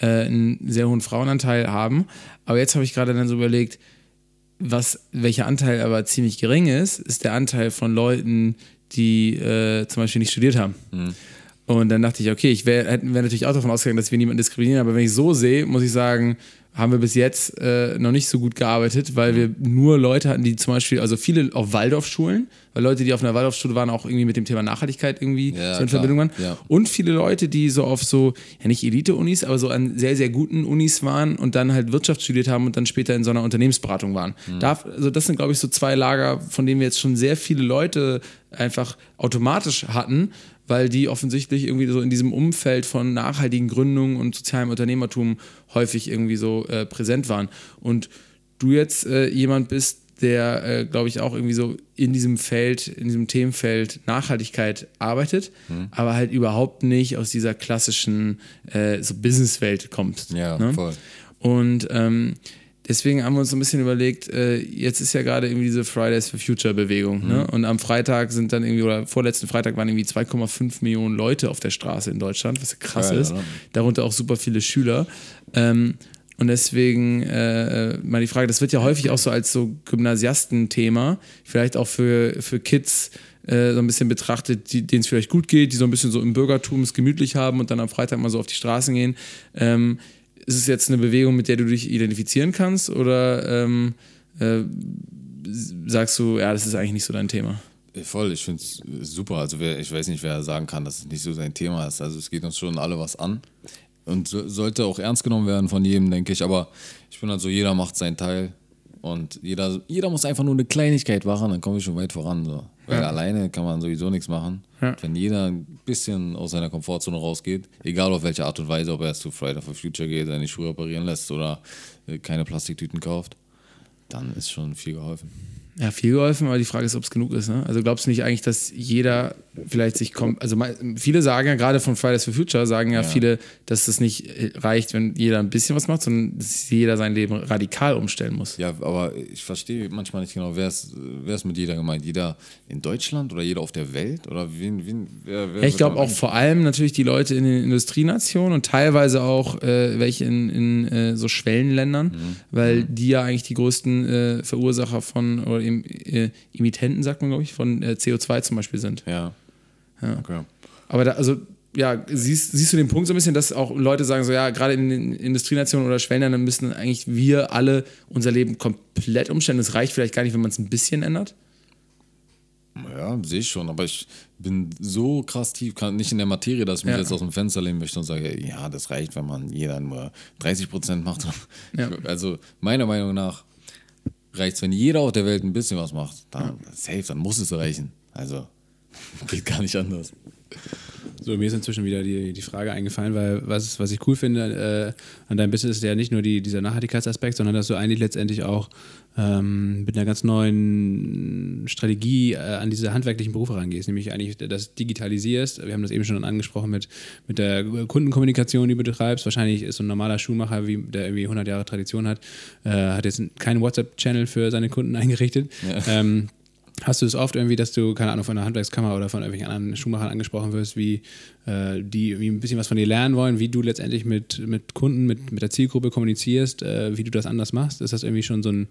äh, einen sehr hohen Frauenanteil haben. Aber jetzt habe ich gerade dann so überlegt, was, welcher Anteil aber ziemlich gering ist, ist der Anteil von Leuten, die äh, zum Beispiel nicht studiert haben. Und dann dachte ich, okay, ich wäre wär natürlich auch davon ausgegangen, dass wir niemanden diskriminieren, aber wenn ich so sehe, muss ich sagen, haben wir bis jetzt äh, noch nicht so gut gearbeitet, weil wir nur Leute hatten, die zum Beispiel, also viele auf Waldorfschulen, weil Leute, die auf einer Waldorfschule waren, auch irgendwie mit dem Thema Nachhaltigkeit irgendwie Ja, so in klar, Verbindung waren. ja. Und viele Leute, die so auf so, ja nicht Elite-Unis, aber so an sehr, sehr guten Unis waren und dann halt Wirtschaft studiert haben und dann später in so einer Unternehmensberatung waren. Da, also das sind, glaube ich, so zwei Lager, von denen wir jetzt schon sehr viele Leute einfach automatisch hatten, weil die offensichtlich irgendwie so in diesem Umfeld von nachhaltigen Gründungen und sozialem Unternehmertum häufig irgendwie so äh, präsent waren. Und du jetzt äh, jemand bist, der, äh, glaube ich, auch irgendwie so in diesem Feld, in diesem Themenfeld Nachhaltigkeit arbeitet, aber halt überhaupt nicht aus dieser klassischen äh, so Businesswelt kommt. Ja, ne? voll. Und ähm, deswegen haben wir uns so ein bisschen überlegt, äh, jetzt ist ja gerade irgendwie diese Fridays for Future Bewegung. Ne? Und am Freitag sind dann irgendwie, oder vorletzten Freitag waren irgendwie 2,5 Millionen Leute auf der Straße in Deutschland, was ja krass Geil, ist. oder? Darunter auch super viele Schüler. Ähm, und deswegen äh, mal die Frage, das wird ja häufig auch so als so Gymnasiastenthema, vielleicht auch für, für Kids äh, so ein bisschen betrachtet, denen es vielleicht gut geht, die so ein bisschen so im Bürgertum es gemütlich haben und dann am Freitag mal so auf die Straßen gehen. Ähm, ist es jetzt eine Bewegung, mit der du dich identifizieren kannst oder ähm, äh, sagst du, ja, das ist eigentlich nicht so dein Thema? Voll, ich finde es super. Also wer, ich weiß nicht, wer sagen kann, dass es nicht so sein Thema ist. Also es geht uns schon alle was an. Und so, sollte auch ernst genommen werden von jedem, denke ich. Aber ich bin halt so, jeder macht seinen Teil. Und jeder, jeder muss einfach nur eine Kleinigkeit machen, dann komme ich schon weit voran. So. Weil alleine kann man sowieso nichts machen. Ja. Wenn jeder ein bisschen aus seiner Komfortzone rausgeht, egal auf welche Art und Weise, ob er jetzt zu Friday for Future geht, seine Schuhe reparieren lässt oder äh, keine Plastiktüten kauft, dann ist schon viel geholfen. Ja, viel geholfen, aber die Frage ist, ob es genug ist. Ne? Also glaubst du nicht eigentlich, dass jeder vielleicht sich kommt, also viele sagen ja, gerade von Fridays for Future, sagen ja, Ja. viele, dass es nicht äh, reicht, wenn jeder ein bisschen was macht, sondern dass jeder sein Leben radikal umstellen muss. Ja, aber ich verstehe manchmal nicht genau, wer ist, wer ist mit jeder gemeint? Jeder in Deutschland oder jeder auf der Welt? Oder wen, wen, wer, wer Ja, ich glaube auch vor allem natürlich die Leute in den Industrienationen und teilweise auch äh, welche in, in äh, so Schwellenländern, Mhm. weil die ja eigentlich die größten äh, Verursacher von, oder im, äh, Emittenten, sagt man, glaube ich, von äh, CO2 zum Beispiel sind. Ja. Ja. Okay. Aber da, also, ja, siehst, siehst du den Punkt so ein bisschen, dass auch Leute sagen, so ja, gerade in den Industrienationen oder Schwellenländern müssen eigentlich wir alle unser Leben komplett umstellen. Es reicht vielleicht gar nicht, wenn man es ein bisschen ändert. Ja, sehe ich schon, aber ich bin so krass tief, kann, nicht in der Materie, dass ich mich Ja. jetzt aus dem Fenster lehnen möchte und sage, ja, das reicht, wenn man jeder nur 30 Prozent macht. Ja. Also meiner Meinung nach reicht es, wenn jeder auf der Welt ein bisschen was macht. Dann safe, dann muss es reichen. Also geht gar nicht anders. So, mir ist inzwischen wieder die, die Frage eingefallen, weil was, was ich cool finde äh, an deinem Business ist ja nicht nur die, dieser Nachhaltigkeitsaspekt, sondern dass du eigentlich letztendlich auch ähm, mit einer ganz neuen Strategie äh, an diese handwerklichen Berufe rangehst, nämlich eigentlich das digitalisierst. Wir haben das eben schon angesprochen mit, mit der Kundenkommunikation, die du betreibst. Wahrscheinlich ist so ein normaler Schuhmacher, wie, der irgendwie 100 Jahre Tradition hat, äh, hat jetzt keinen WhatsApp-Channel für seine Kunden eingerichtet. Ja. Ähm, Hast du es oft irgendwie, dass du, keine Ahnung, von der Handwerkskammer oder von irgendwelchen anderen Schuhmachern angesprochen wirst, wie äh, die wie ein bisschen was von dir lernen wollen, wie du letztendlich mit, mit Kunden, mit, mit der Zielgruppe kommunizierst, äh, wie du das anders machst? Ist das irgendwie schon so ein,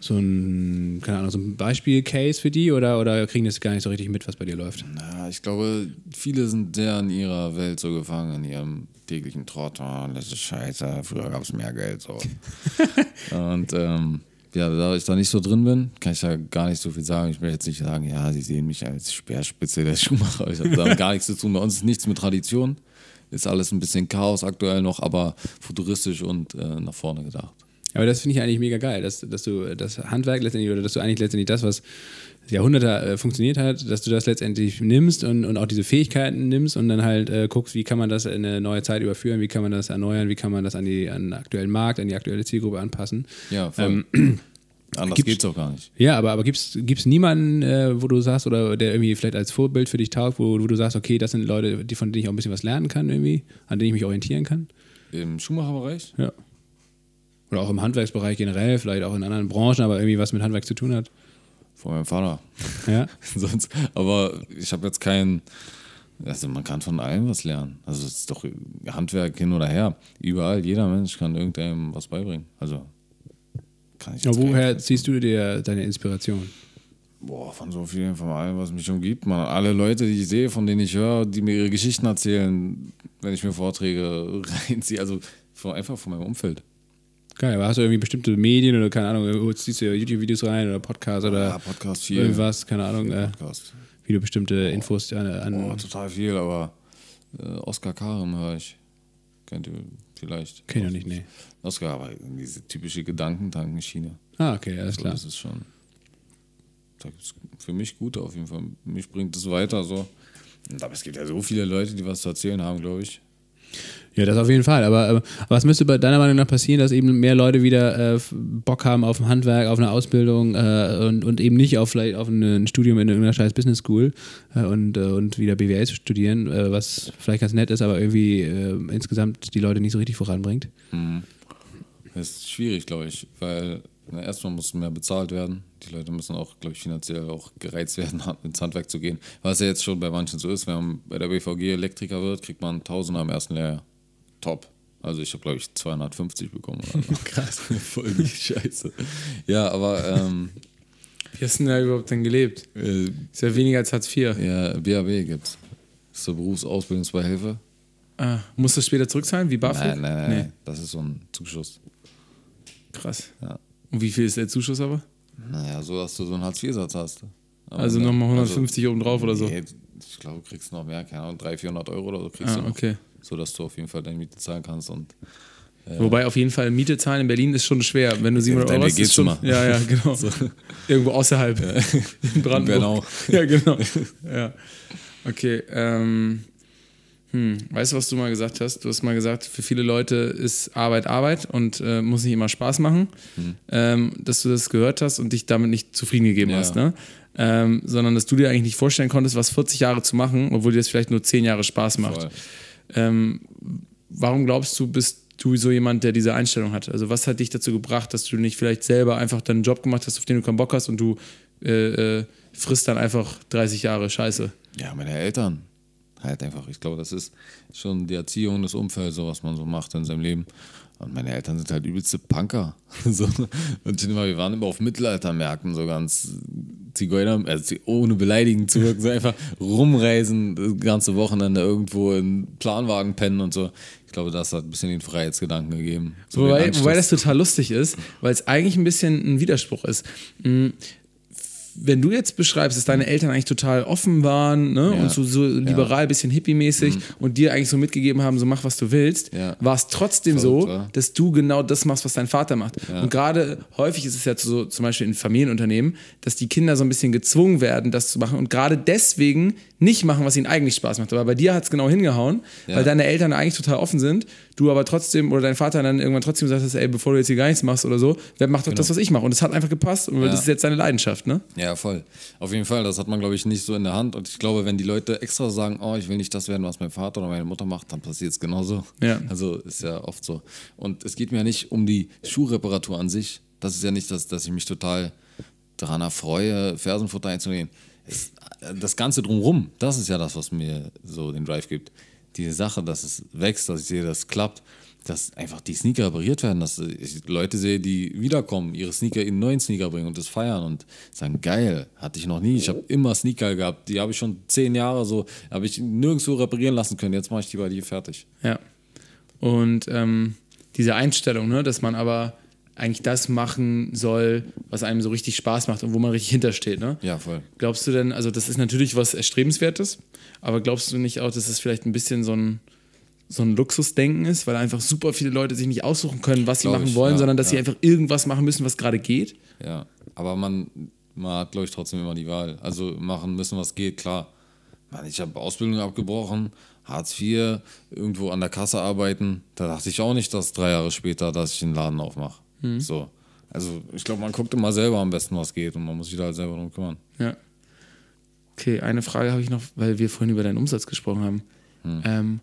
so ein, keine Ahnung, so ein Beispiel-Case für die oder, oder kriegen das gar nicht so richtig mit, was bei dir läuft? Na, ich glaube, viele sind sehr in ihrer Welt so gefangen, in ihrem täglichen Trott. Oh, das ist scheiße, früher gab es mehr Geld. So. Und ähm, ja, da ich da nicht so drin bin, kann ich da gar nicht so viel sagen. Ich will jetzt nicht sagen, ja, sie sehen mich als Speerspitze der Schuhmacher. Ich habe da gar nichts zu tun. Bei uns ist nichts mit Tradition. Ist alles ein bisschen Chaos aktuell noch, aber futuristisch und äh, nach vorne gedacht. Aber das finde ich eigentlich mega geil, dass, dass du das Handwerk letztendlich oder dass du eigentlich letztendlich das, was Jahrhunderte äh, funktioniert hat, dass du das letztendlich nimmst und, und auch diese Fähigkeiten nimmst und dann halt äh, guckst, wie kann man das in eine neue Zeit überführen, wie kann man das erneuern, wie kann man das an, die, an den aktuellen Markt, an die aktuelle Zielgruppe anpassen. Ja, voll. Ähm, Anders geht es auch gar nicht. Ja, aber, aber gibt es niemanden, äh, wo du sagst, oder der irgendwie vielleicht als Vorbild für dich taugt, wo, wo, du sagst, okay, das sind Leute, die, von denen ich auch ein bisschen was lernen kann, irgendwie, an denen ich mich orientieren kann? Im Schuhmacherbereich? Ja. Oder auch im Handwerksbereich generell, vielleicht auch in anderen Branchen, aber irgendwie was mit Handwerk zu tun hat. Von meinem Vater. Ja. Sonst, aber ich habe jetzt keinen. Also man kann von allem was lernen. Also es ist doch Handwerk hin oder her. Überall, jeder Mensch kann irgendeinem was beibringen. Also kann ich ja, Woher ziehst du dir deine Inspiration? Boah, von so vielen, von allem, was mich umgibt. Man, alle Leute, die ich sehe, von denen ich höre, die mir ihre Geschichten erzählen, wenn ich mir Vorträge reinziehe. Also einfach von meinem Umfeld. Geil, aber hast du irgendwie bestimmte Medien oder keine Ahnung, ziehst du YouTube-Videos rein oder Podcasts oder ja, Podcast viel. irgendwas, keine Ahnung, äh, wie du bestimmte Infos an. an oh, total viel, aber äh, Oskar Karim höre ich. Kennt ihr vielleicht? Kenn ich nicht, nee. Oscar, aber diese typische Gedankentankenschiene. Ah, okay, alles also, klar. Das ist schon das ist für mich gut auf jeden Fall. Mich bringt es weiter so. Aber es gibt ja so viele Leute, die was zu erzählen haben, glaube ich. Ja, das auf jeden Fall. Aber, aber, was müsste bei deiner Meinung nach passieren, dass eben mehr Leute wieder äh, Bock haben auf ein Handwerk, auf eine Ausbildung äh, und, und eben nicht auf vielleicht auf ein Studium in irgendeiner scheiß Business School äh, und, äh, und wieder BWL zu studieren, äh, was vielleicht ganz nett ist, aber irgendwie äh, insgesamt die Leute nicht so richtig voranbringt? Mhm. Das ist schwierig, glaube ich, weil na, erstmal muss mehr bezahlt werden. Die Leute müssen auch, glaube ich, finanziell auch gereizt werden, ins Handwerk zu gehen. Was ja jetzt schon bei manchen so ist, wenn man bei der BVG Elektriker wird, kriegt man Tausender am ersten Lehrjahr top. Also ich habe, glaube ich, 250 bekommen. So. Krass. Voll die Scheiße. Ja, aber... Ähm, Wie hast du denn da überhaupt denn gelebt? Äh, ist ja weniger als Hartz IV. Ja, BAW gibt's. Das ist so Berufsausbildungsbeihilfe. Ah, musst du das später zurückzahlen, wie BAföG? Nein, nein, nein, nee. das ist so ein Zuschuss. Krass. Ja. Und wie viel ist der Zuschuss aber? Naja, so, dass du so einen Hartz-IV-Satz hast. Aber also nochmal 150 also, oben drauf oder so? Nee, ich glaube, du kriegst noch mehr, keine Ahnung, 300, 400 Euro oder so kriegst ah, du noch. okay so dass du auf jeden Fall deine Miete zahlen kannst. Und, äh, Wobei auf jeden Fall Miete zahlen in Berlin ist schon schwer. Wenn du 700 Euro hast, ist schon, mal. ja, ja, genau. so. Irgendwo außerhalb. Ja. In Brandenburg. Genau. Ja, genau. Ja. Okay. Ähm, hm. Weißt du, was du mal gesagt hast? Du hast mal gesagt, für viele Leute ist Arbeit Arbeit und äh, muss nicht immer Spaß machen. Hm. Ähm, dass du das gehört hast und dich damit nicht zufrieden gegeben ja. hast. Ne? Ähm, sondern dass du dir eigentlich nicht vorstellen konntest, was 40 Jahre zu machen, obwohl dir das vielleicht nur 10 Jahre Spaß macht. Voll. Ähm, warum glaubst du, bist du so jemand, der diese Einstellung hat? Also was hat dich dazu gebracht, dass du nicht vielleicht selber einfach deinen Job gemacht hast, auf den du keinen Bock hast und du äh, äh, frisst dann einfach 30 Jahre Scheiße? Ja, meine Eltern. Halt einfach. Ich glaube, das ist schon die Erziehung, das Umfeld, so was man so macht in seinem Leben. Und meine Eltern sind halt übelste Punker. so. Und immer, wir waren immer auf Mittelaltermärkten, so ganz Zigeuner, also ohne beleidigen zu wirken, so einfach rumreisen, das ganze Wochenende irgendwo in Planwagen pennen und so. Ich glaube, das hat ein bisschen den Freiheitsgedanken gegeben. So wobei, wobei das total lustig ist, weil es eigentlich ein bisschen ein Widerspruch ist. Wenn du jetzt beschreibst, dass deine Eltern eigentlich total offen waren ne? Ja. und so, so liberal, bisschen hippie-mäßig und dir eigentlich so mitgegeben haben, so mach, was du willst, Ja. war es trotzdem Verrückt, so, wa? dass du genau das machst, was dein Vater macht. Und gerade häufig ist es ja so, zum Beispiel in Familienunternehmen, dass die Kinder so ein bisschen gezwungen werden, das zu machen und gerade deswegen nicht machen, was ihnen eigentlich Spaß macht. Aber bei dir hat es genau hingehauen, Ja. weil deine Eltern eigentlich total offen sind, du aber trotzdem oder dein Vater dann irgendwann trotzdem gesagt hast, ey, bevor du jetzt hier gar nichts machst oder so, wer macht doch das, was ich mache. Und es hat einfach gepasst und das ist jetzt deine Leidenschaft, ne? Ja, voll. Auf jeden Fall, das hat man, glaube ich, nicht so in der Hand. Und ich glaube, wenn die Leute extra sagen, oh, ich will nicht das werden, was mein Vater oder meine Mutter macht, dann passiert es genauso. Ja. Also ist ja oft so. Und es geht mir ja nicht um die Schuhreparatur an sich. Das ist ja nicht, dass, dass ich mich total daran erfreue, Fersenfutter einzunehmen. Es, das Ganze drumrum, das ist ja das, was mir so den Drive gibt. Diese Sache, dass es wächst, dass ich sehe, dass es klappt, dass einfach die Sneaker repariert werden, dass ich Leute sehe, die wiederkommen, ihre Sneaker in einen neuen Sneaker bringen und das feiern und sagen, geil, hatte ich noch nie. Ich habe immer Sneaker gehabt, die habe ich schon zehn Jahre so, habe ich nirgendwo reparieren lassen können. Jetzt mache ich die bei dir fertig. Ja. Und ähm, diese Einstellung, ne, dass man aber eigentlich das machen soll, was einem so richtig Spaß macht und wo man richtig hintersteht. Ne? Ja, voll. Glaubst du denn, also das ist natürlich was Erstrebenswertes, aber glaubst du nicht auch, dass es vielleicht ein bisschen so ein, so ein Luxusdenken ist, weil einfach super viele Leute sich nicht aussuchen können, was sie Glaub machen ich, wollen, ja, sondern dass sie ja. einfach irgendwas machen müssen, was gerade geht? Ja, aber man, man hat, glaube ich, trotzdem immer die Wahl. Also machen müssen, was geht, klar. Mann, ich habe Ausbildung abgebrochen, Hartz IV, irgendwo an der Kasse arbeiten. Da dachte ich auch nicht, dass drei Jahre später, dass ich einen Laden aufmache. So. Also ich glaube, man guckt immer selber am besten, was geht und man muss sich da halt selber drum kümmern. Ja. Okay, eine Frage habe ich noch, weil wir vorhin über deinen Umsatz gesprochen haben. Ähm,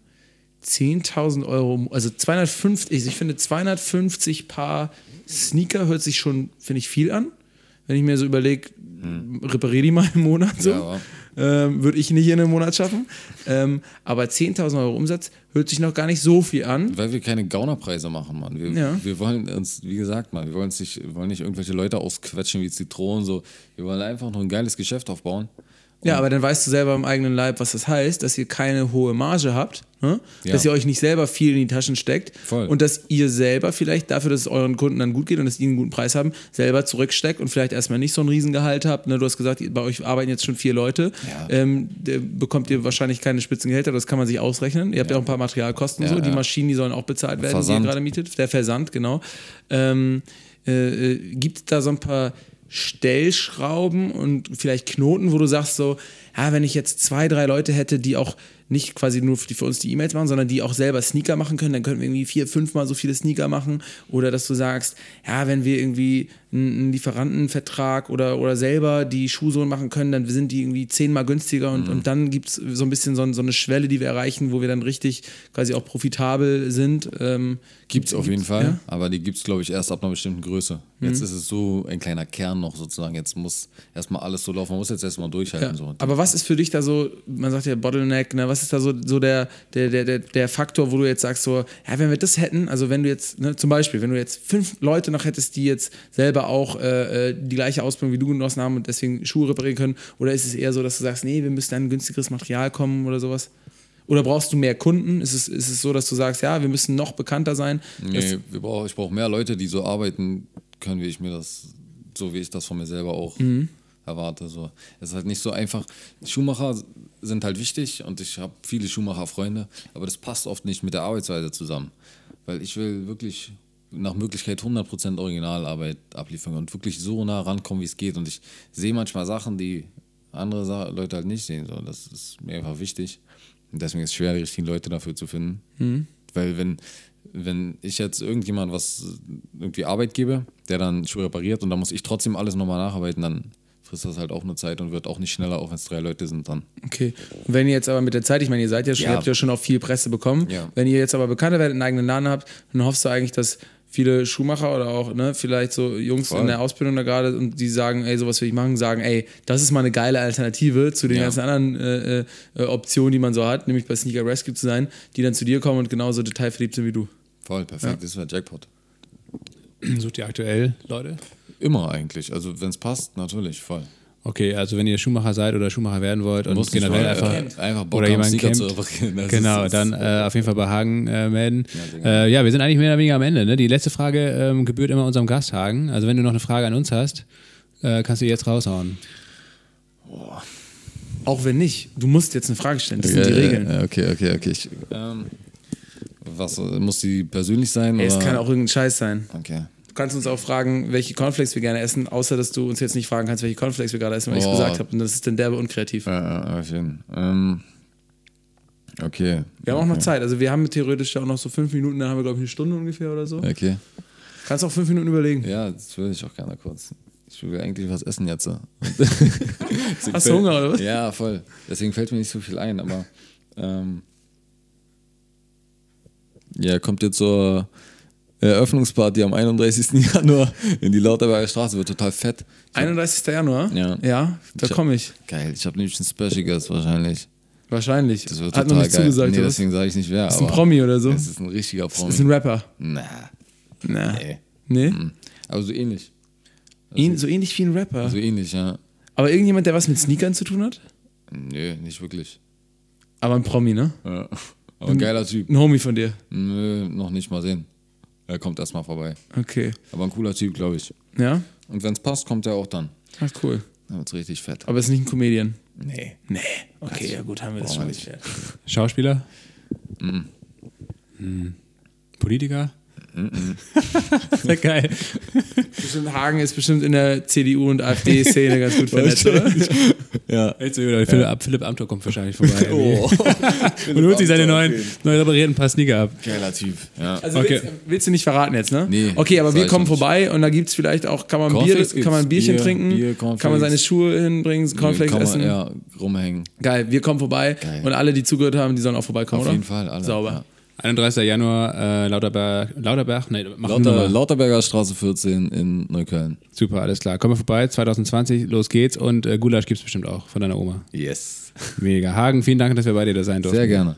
10.000 Euro, also 250, ich finde 250 Paar Sneaker hört sich schon, finde ich, viel an. Wenn ich mir so überlege, repariere die mal im Monat so, Ja, ähm, würde ich nicht in einem Monat schaffen. Ähm, aber 10.000 Euro Umsatz hört sich noch gar nicht so viel an. Weil wir keine Gaunerpreise machen, Mann. Wir, Ja. wir wollen uns, wie gesagt, Mann, wir wollen, nicht, wir wollen nicht irgendwelche Leute ausquetschen wie Zitronen. So. Wir wollen einfach nur ein geiles Geschäft aufbauen. Ja, aber dann weißt du selber im eigenen Leib, was das heißt, dass ihr keine hohe Marge habt, ne? Ja. dass ihr euch nicht selber viel in die Taschen steckt Voll. und dass ihr selber vielleicht dafür, dass es euren Kunden dann gut geht und dass die einen guten Preis haben, selber zurücksteckt und vielleicht erstmal nicht so ein Riesengehalt habt. Ne? Du hast gesagt, bei euch arbeiten jetzt schon vier Leute. Ja. Ähm, der bekommt ihr wahrscheinlich keine Spitzengehälter, das kann man sich ausrechnen. Ihr habt ja, auch ein paar Materialkosten Ja, so. Die ja. Maschinen, die sollen auch bezahlt werden, die Versand. ihr gerade mietet. Der Versand, genau. Ähm, äh, äh, gibt es da so ein paar Stellschrauben und vielleicht Knoten, wo du sagst so, ja, wenn ich jetzt zwei, drei Leute hätte, die auch nicht quasi nur für, uns die E-Mails machen, sondern die auch selber Sneaker machen können, dann könnten wir irgendwie vier, fünfmal so viele Sneaker machen. Oder dass du sagst, ja, wenn wir irgendwie einen Lieferantenvertrag oder, oder selber die Schuhsohlen machen können, dann sind die irgendwie zehnmal günstiger und, und dann gibt es so ein bisschen so, so eine Schwelle, die wir erreichen, wo wir dann richtig quasi auch profitabel sind. Ähm, Gibt's auf jeden Fall, ja? aber die gibt's glaube ich, erst ab einer bestimmten Größe. Jetzt ist es so ein kleiner Kern noch sozusagen. Jetzt muss erstmal alles so laufen. Man muss jetzt erstmal durchhalten. Ja. So. Aber was ist für dich da so, man sagt ja Bottleneck, ne, was ist da so, so der, der, der, der, Faktor, wo du jetzt sagst, so, ja, wenn wir das hätten, also wenn du jetzt, ne, zum Beispiel, wenn du jetzt fünf Leute noch hättest, die jetzt selber auch äh, äh, die gleiche Ausbildung wie du genossen haben und deswegen Schuhe reparieren können, oder ist es eher so, dass du sagst, nee, wir müssen an günstigeres Material kommen oder sowas? Oder brauchst du mehr Kunden? Ist es, ist es so, dass du sagst, ja, wir müssen noch bekannter sein? Nee, wir brauch, ich brauche mehr Leute, die so arbeiten können, wie ich mir das, so wie ich das von mir selber auch Mhm. Erwarte. So. Es ist halt nicht so einfach. Schuhmacher sind halt wichtig und ich habe viele Schuhmacher-Freunde, aber das passt oft nicht mit der Arbeitsweise zusammen. Weil ich will wirklich nach Möglichkeit 100% Originalarbeit abliefern und wirklich so nah rankommen, wie es geht. Und ich sehe manchmal Sachen, die andere Leute halt nicht sehen. So. Das ist mir einfach wichtig. Und deswegen ist es schwer, die richtigen Leute dafür zu finden. Weil wenn, wenn ich jetzt irgendjemand was irgendwie Arbeit gebe, der dann Schuhe repariert und dann muss ich trotzdem alles nochmal nacharbeiten, dann frisst das halt auch eine Zeit und wird auch nicht schneller, auch wenn es drei Leute sind dann. Okay. Und wenn ihr jetzt aber mit der Zeit, ich meine, ihr seid ja schon, Ja. habt ja schon auch viel Presse bekommen. Ja. Wenn ihr jetzt aber bekannter werdet, einen eigenen Laden habt, dann hoffst du eigentlich, dass viele Schuhmacher oder auch ne, vielleicht so Jungs Voll. in der Ausbildung da gerade und die sagen, ey, sowas will ich machen, sagen, ey, das ist mal eine geile Alternative zu den Ja. ganzen anderen äh, äh, Optionen, die man so hat, nämlich bei Sneaker Rescue zu sein, die dann zu dir kommen und genauso detailverliebt sind wie du. Voll, perfekt, das wäre Jackpot. Sucht ihr aktuell Leute? Immer eigentlich. Also wenn es passt, natürlich, voll. Okay, also wenn ihr Schuhmacher seid oder Schuhmacher werden wollt und Muss generell einfach, äh, einfach Bock oder haben, jemanden kennt, zu genau, ist- dann äh, auf jeden Fall bei Hagen äh, melden. Ja, äh, ja, wir sind eigentlich mehr oder weniger am Ende. Ne? Die letzte Frage ähm, gebührt immer unserem Gast Hagen. Also wenn du noch eine Frage an uns hast, Äh, kannst du jetzt raushauen. Auch wenn nicht, du musst jetzt eine Frage stellen. Das sind die Regeln. Ja, okay, okay, okay. Ich, ähm, was, muss die persönlich sein? Ey, es kann auch irgendein Scheiß sein. Okay. Du kannst uns auch fragen, welche Cornflakes wir gerne essen, außer dass du uns jetzt nicht fragen kannst, welche Cornflakes wir gerade essen, weil ich es gesagt habe. Und das ist dann derbe unkreativ. Ja, ja, auf jeden ähm, Okay. Wir haben auch noch okay. Zeit. Also wir haben theoretisch auch noch so fünf Minuten, dann haben wir, glaube ich, eine Stunde ungefähr oder so. Okay. Kannst auch fünf Minuten überlegen. Ja, das würde ich auch gerne kurz. Ich will eigentlich was essen jetzt. Hast du Hunger oder was? Ja, voll. Deswegen fällt mir nicht so viel ein, aber ähm, ja, kommt jetzt zur Eröffnungsparty am 31. Januar in die Lauterberger Straße, wird total fett. Hab- 31. Januar? Ja. Ja, da komme ich. Geil, ich habe nämlich einen Special Guest wahrscheinlich. Wahrscheinlich. Das wird Hat total noch nicht geil. zugesagt, nee, deswegen sage ich nicht wer. Ist ein Promi oder so? Es ist ein richtiger Promi. Ist ein Rapper. Na, Na. nee. Nee? Aber so ähnlich. Ihn, so ähnlich wie ein Rapper. So ähnlich, ja. Aber irgendjemand, der was mit Sneakern zu tun hat? Nö, nicht wirklich. Aber ein Promi, ne? Ja. Aber ein geiler Typ. Ein Homie von dir. Nö, noch nicht mal sehen. Er kommt erstmal vorbei. Okay. Aber ein cooler Typ, glaube ich. Ja? Und wenn es passt, kommt er auch dann. Ach, cool. Dann wird's richtig fett. Aber ist nicht ein Comedian. Nee. Nee. Okay, ja gut, haben wir das schon nicht. Schauspieler? Hm. Politiker? Sehr geil. Bestimmt Hagen ist bestimmt in der CDU und AfD-Szene ganz gut vernetzt, oder? Ja. Jetzt Philipp, Philipp Amthor kommt wahrscheinlich vorbei. Oh. Und holt sich seine neuen, okay. neu reparierten paar Sneaker ab. Geiler Typ. Ja. Also Okay. willst, willst du nicht verraten jetzt, ne? Nee, Okay, aber wir kommen vorbei und da gibt es vielleicht auch, kann man, Bier, kann man ein. Bierchen Bier, trinken, Bier, kann man seine Schuhe hinbringen, Cornflakes Kann man, essen. Ja, rumhängen. Geil, wir kommen vorbei Geil. und alle, die zugehört haben, die sollen auch vorbeikommen, Auf oder? jeden Fall, alle. Sauber. Ja. 31. Januar, äh, Lauterberg, Lauterberg, nee, Lauter. Lauterberger Straße 14 in Neukölln. Super, alles klar. Kommen wir vorbei, 2020, los geht's und äh, Gulasch gibt's bestimmt auch von deiner Oma. Yes. Mega. Hagen, vielen Dank, dass wir bei dir da sein durften. Sehr gerne.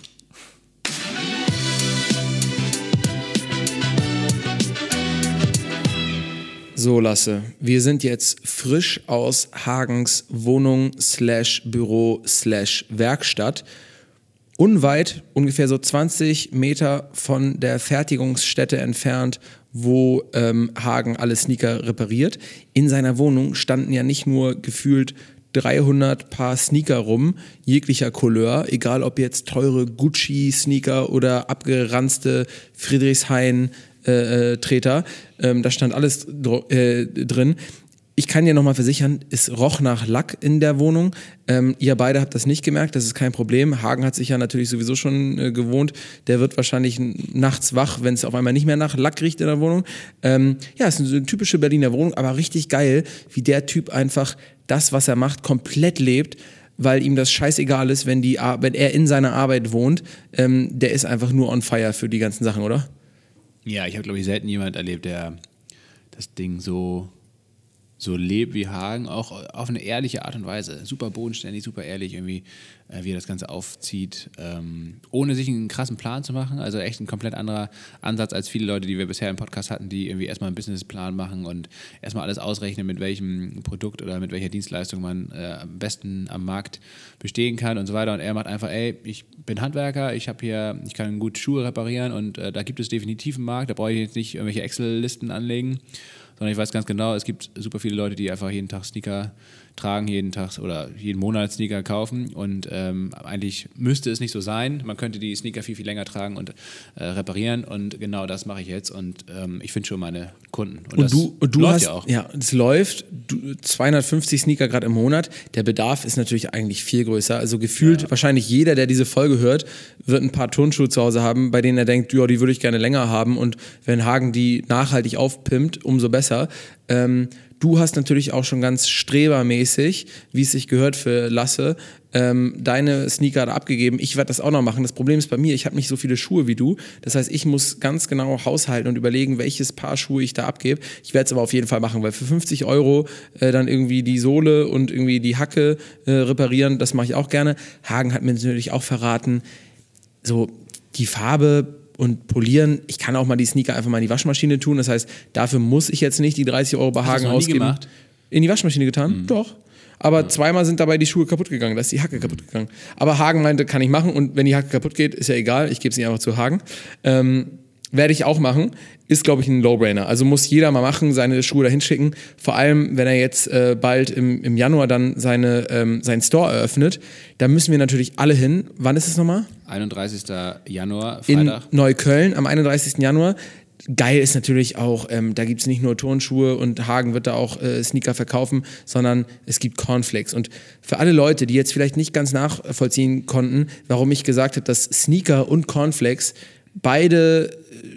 So, Lasse, wir sind jetzt frisch aus Hagens Wohnung slash Büro slash Werkstatt. Unweit, ungefähr so 20 Meter von der Fertigungsstätte entfernt, wo ähm, Hagen alle Sneaker repariert. In seiner Wohnung standen ja nicht nur gefühlt 300 Paar Sneaker rum, jeglicher Couleur, egal ob jetzt teure Gucci-Sneaker oder abgeranzte Friedrichshain-Treter. ähm, da stand alles dro- äh, drin. Ich kann dir nochmal versichern, es roch nach Lack in der Wohnung. Ähm, ihr beide habt das nicht gemerkt, das ist kein Problem. Hagen hat sich ja natürlich sowieso schon äh, gewohnt. Der wird wahrscheinlich nachts wach, wenn es auf einmal nicht mehr nach Lack riecht in der Wohnung. Ähm, ja, es ist eine typische Berliner Wohnung, aber richtig geil, wie der Typ einfach das, was er macht, komplett lebt weil ihm das scheißegal ist, wenn, die, wenn er in seiner Arbeit wohnt. Ähm, der ist einfach nur on fire für die ganzen Sachen, oder? Ja, ich habe, glaube ich, selten jemand erlebt, der das Ding so, so lebt wie Hagen, auch auf eine ehrliche Art und Weise. Super bodenständig, super ehrlich, irgendwie, äh, wie er das Ganze aufzieht, ähm, ohne sich einen krassen Plan zu machen. Also echt ein komplett anderer Ansatz als viele Leute, die wir bisher im Podcast hatten, die irgendwie erstmal einen Businessplan machen und erstmal alles ausrechnen, mit welchem Produkt oder mit welcher Dienstleistung man äh, am besten am Markt bestehen kann und so weiter. Und er macht einfach, ey, ich bin Handwerker, ich habe hier, ich kann gut Schuhe reparieren und äh, da gibt es definitiv einen Markt, da brauche ich jetzt nicht irgendwelche Excel-Listen anlegen, sondern ich weiß ganz genau, es gibt super viele Leute, die einfach jeden Tag Sneaker tragen, jeden Tag oder jeden Monat Sneaker kaufen und ähm, eigentlich müsste es nicht so sein. Man könnte die Sneaker viel, viel länger tragen und äh, reparieren und genau das mache ich jetzt und ähm, ich finde schon meine Kunden. Und, Und das du, und du läuft hast, ja auch. ja, es läuft, du, 250 Sneaker gerade im Monat. Der Bedarf ist natürlich eigentlich viel größer. Also gefühlt wahrscheinlich jeder, der diese Folge hört, wird ein paar Turnschuhe zu Hause haben, bei denen er denkt, ja, die würde ich gerne länger haben. Und wenn Hagen die nachhaltig aufpimpt, umso besser. Ähm, du hast natürlich auch schon ganz strebermäßig, wie es sich gehört für Lasse, ähm, deine Sneaker da abgegeben. Ich werde das auch noch machen. Das Problem ist bei mir, ich habe nicht so viele Schuhe wie du. Das heißt, ich muss ganz genau haushalten und überlegen, welches Paar Schuhe ich da abgebe. Ich werde es aber auf jeden Fall machen, weil für 50 Euro äh, dann irgendwie die Sohle und irgendwie die Hacke äh, reparieren, das mache ich auch gerne. Hagen hat mir natürlich auch verraten, so die Farbe und polieren. Ich kann auch mal die Sneaker einfach mal in die Waschmaschine tun. Das heißt, dafür muss ich jetzt nicht die 30 Euro bei Hagen ausgeben. gemacht? In die Waschmaschine getan? Doch. Aber zweimal sind dabei die Schuhe kaputt gegangen. Da ist die Hacke kaputt gegangen. Aber Hagen meinte, kann ich machen. Und wenn die Hacke kaputt geht, ist ja egal. Ich gebe sie einfach zu Hagen. Ähm, werde ich auch machen. Ist, glaube ich, ein No-Brainer. Also muss jeder mal machen, seine Schuhe dahin schicken. Vor allem, wenn er jetzt äh, bald im, im Januar dann seine, ähm, seinen Store eröffnet. Da müssen wir natürlich alle hin. Wann ist es nochmal? 31. Januar, In Freitag. Neukölln am 31. Januar. Geil ist natürlich auch, ähm, da gibt es nicht nur Turnschuhe und Hagen wird da auch äh, Sneaker verkaufen, sondern es gibt Cornflakes. Und für alle Leute, die jetzt vielleicht nicht ganz nachvollziehen konnten, warum ich gesagt habe, dass Sneaker und Cornflakes beide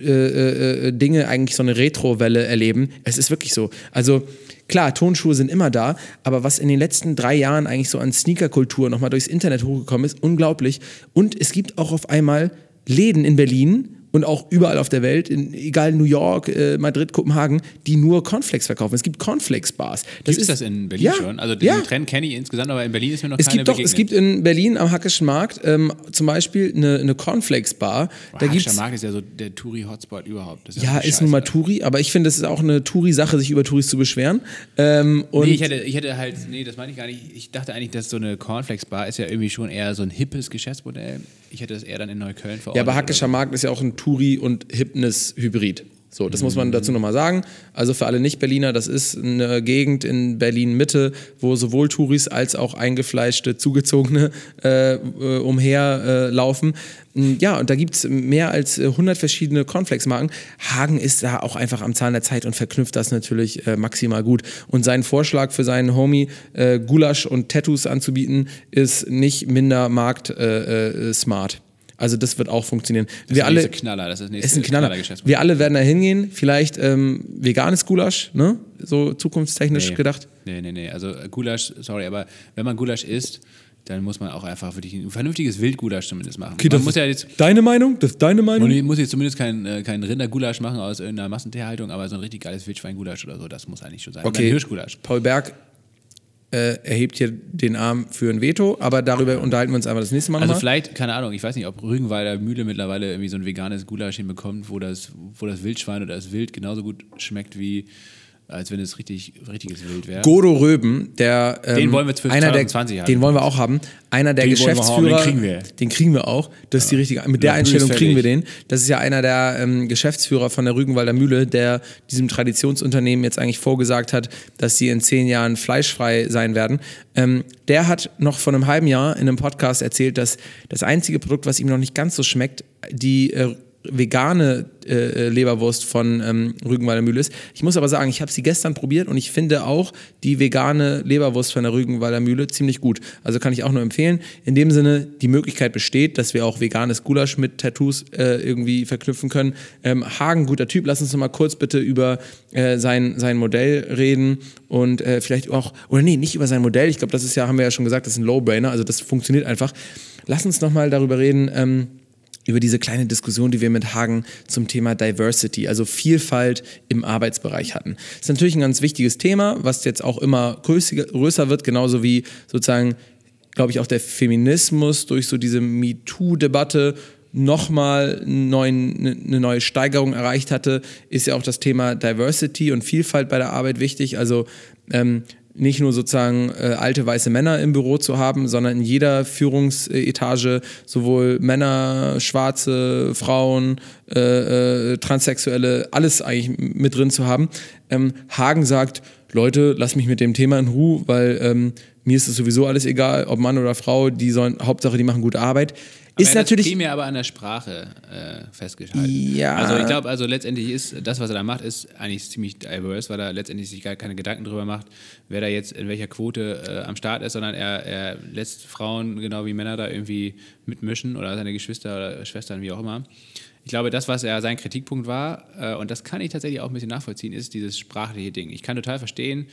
äh, äh, äh, Dinge eigentlich so eine Retro-Welle erleben. Es ist wirklich so. Also klar, Tonschuhe sind immer da, aber was in den letzten drei Jahren eigentlich so an Sneakerkultur nochmal durchs Internet hochgekommen ist, unglaublich. Und es gibt auch auf einmal Läden in Berlin und auch überall auf der Welt, in, egal New York, äh, Madrid, Kopenhagen, die nur Cornflakes verkaufen. Es gibt Cornflakes-Bars. Gibt es das in Berlin Ja, schon? Also den ja. Trend kenne ich insgesamt, aber in Berlin ist mir noch Es keine gibt doch, es gibt in Berlin am Hackischen Markt ähm, zum Beispiel eine, eine Cornflakes-Bar. Da Hackscher gibt's Markt ist ja so der Touri-Hotspot überhaupt. Das Ja, so ist nun mal. Touri, aber ich finde, es ist auch eine Touri-Sache, sich über Touris zu beschweren. Ähm, Nee, ich hätte, ich hätte halt, nee, das meine ich gar nicht. Ich dachte eigentlich, dass so eine Cornflakes-Bar ist ja irgendwie schon eher so ein hippes Geschäftsmodell. Ich hätte das eher dann in Neukölln vor ja, aber Hackischer Markt ist ja auch ein Touri- und Hipness-Hybrid. So, das muss man dazu nochmal sagen. Also für alle Nicht-Berliner, das ist eine Gegend in Berlin-Mitte, wo sowohl Touris als auch eingefleischte, zugezogene äh, äh, umherlaufen. Äh, ja, und da gibt es mehr als äh, 100 verschiedene Cornflakes-Marken. Hagen ist da auch einfach am Zahn der Zeit und verknüpft das natürlich äh, maximal gut. Und sein Vorschlag für seinen Homie, äh, Gulasch und Tattoos anzubieten, ist nicht minder markt äh, äh. Also das wird auch funktionieren. Das Wir ist alle, Knaller. Das ist nächste ist ein Knaller. Knallergeschäftsmodell. Wir alle werden da hingehen. Vielleicht ähm, veganes Gulasch, ne? So zukunftstechnisch Nee. gedacht. Nee, nee, nee. Also äh, Gulasch, sorry, aber wenn man Gulasch isst, dann muss man auch einfach wirklich ein vernünftiges Wildgulasch zumindest machen. man muss ja jetzt deine Meinung? Das ist deine Meinung? man muss jetzt zumindest kein, äh, kein Rindergulasch machen aus irgendeiner Massentierhaltung, aber so ein richtig geiles Wildschweingulasch oder so, das muss eigentlich schon sein. Oder Okay. ein Hirschgulasch. Paul Berg äh, erhebt hier den Arm für ein Veto, aber darüber unterhalten wir uns einfach das nächste Mal Also nochmal. vielleicht, keine Ahnung, ich weiß nicht, ob Rügenwalder Mühle mittlerweile irgendwie so ein veganes Gulasch hinbekommt, wo das, wo das Wildschwein oder das Wild genauso gut schmeckt wie als wenn es richtig, richtiges Wild wäre. Godo Röben, der ähm, Den wollen wir für einer der, 2020 haben. Den wollen wir auch haben. Einer der Den Geschäftsführer. haben, den kriegen wir. Den kriegen wir auch. Das ist die richtige. Mit der Einstellung kriegen wir den. Das ist ja einer der ähm, Geschäftsführer von der Rügenwalder Mühle, der diesem Traditionsunternehmen jetzt eigentlich vorgesagt hat, dass sie in zehn Jahren fleischfrei sein werden. Ähm, der hat noch vor einem halben Jahr in einem Podcast erzählt, dass das einzige Produkt, was ihm noch nicht ganz so schmeckt, die äh, vegane äh, Leberwurst von ähm, Rügenwalder Mühle ist. Ich muss aber sagen, ich habe sie gestern probiert und ich finde auch die vegane Leberwurst von der Rügenwalder Mühle ziemlich gut. Also kann ich auch nur empfehlen. In dem Sinne, die Möglichkeit besteht, dass wir auch veganes Gulasch mit Tattoos äh, irgendwie verknüpfen können. Ähm, Hagen, guter Typ, lass uns noch mal kurz bitte über äh, sein, sein Modell reden und äh, vielleicht auch, oder nee, nicht über sein Modell. Ich glaube, das ist ja, haben wir ja schon gesagt, das ist ein Low-Brainer, also das funktioniert einfach. Lass uns noch mal darüber reden, ähm, über diese kleine Diskussion, die wir mit Hagen zum Thema Diversity, also Vielfalt im Arbeitsbereich hatten. Das ist natürlich ein ganz wichtiges Thema, was jetzt auch immer größer wird, genauso wie sozusagen, glaube ich, auch der Feminismus durch so diese MeToo-Debatte nochmal eine neue Steigerung erreicht hatte, ist ja auch das Thema Diversity und Vielfalt bei der Arbeit wichtig. Also ähm, nicht nur sozusagen äh, alte weiße Männer im Büro zu haben, sondern in jeder Führungsetage sowohl Männer, Schwarze, Frauen, äh, äh, Transsexuelle, alles eigentlich mit drin zu haben. Ähm, Hagen sagt, Leute, lass mich mit dem Thema in Ruhe, weil ähm, mir ist es sowieso alles egal, ob Mann oder Frau, die sollen, Hauptsache, die machen gute Arbeit. Ist natürlich. primär aber an der Sprache äh, festgehalten. Ja. Also ich glaube, also letztendlich ist das, was er da macht, ist eigentlich ziemlich diverse, weil er letztendlich sich gar keine Gedanken darüber macht, wer da jetzt in welcher Quote äh, am Start ist, sondern er, er lässt Frauen genau wie Männer da irgendwie mitmischen oder seine Geschwister oder Schwestern, wie auch immer. Ich glaube, das, was er sein Kritikpunkt war, äh, und das kann ich tatsächlich auch ein bisschen nachvollziehen, ist dieses sprachliche Ding. Ich kann total verstehen,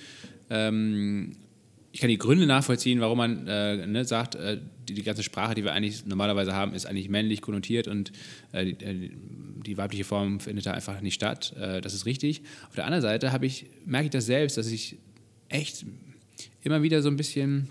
ähm, ich kann die Gründe nachvollziehen, warum man äh, ne, sagt, äh, die, die ganze Sprache, die wir eigentlich normalerweise haben, ist eigentlich männlich konnotiert und äh, die, äh, die weibliche Form findet da einfach nicht statt. Äh, das ist richtig. Auf der anderen Seite ich, merke ich das selbst, dass ich echt immer wieder so ein bisschen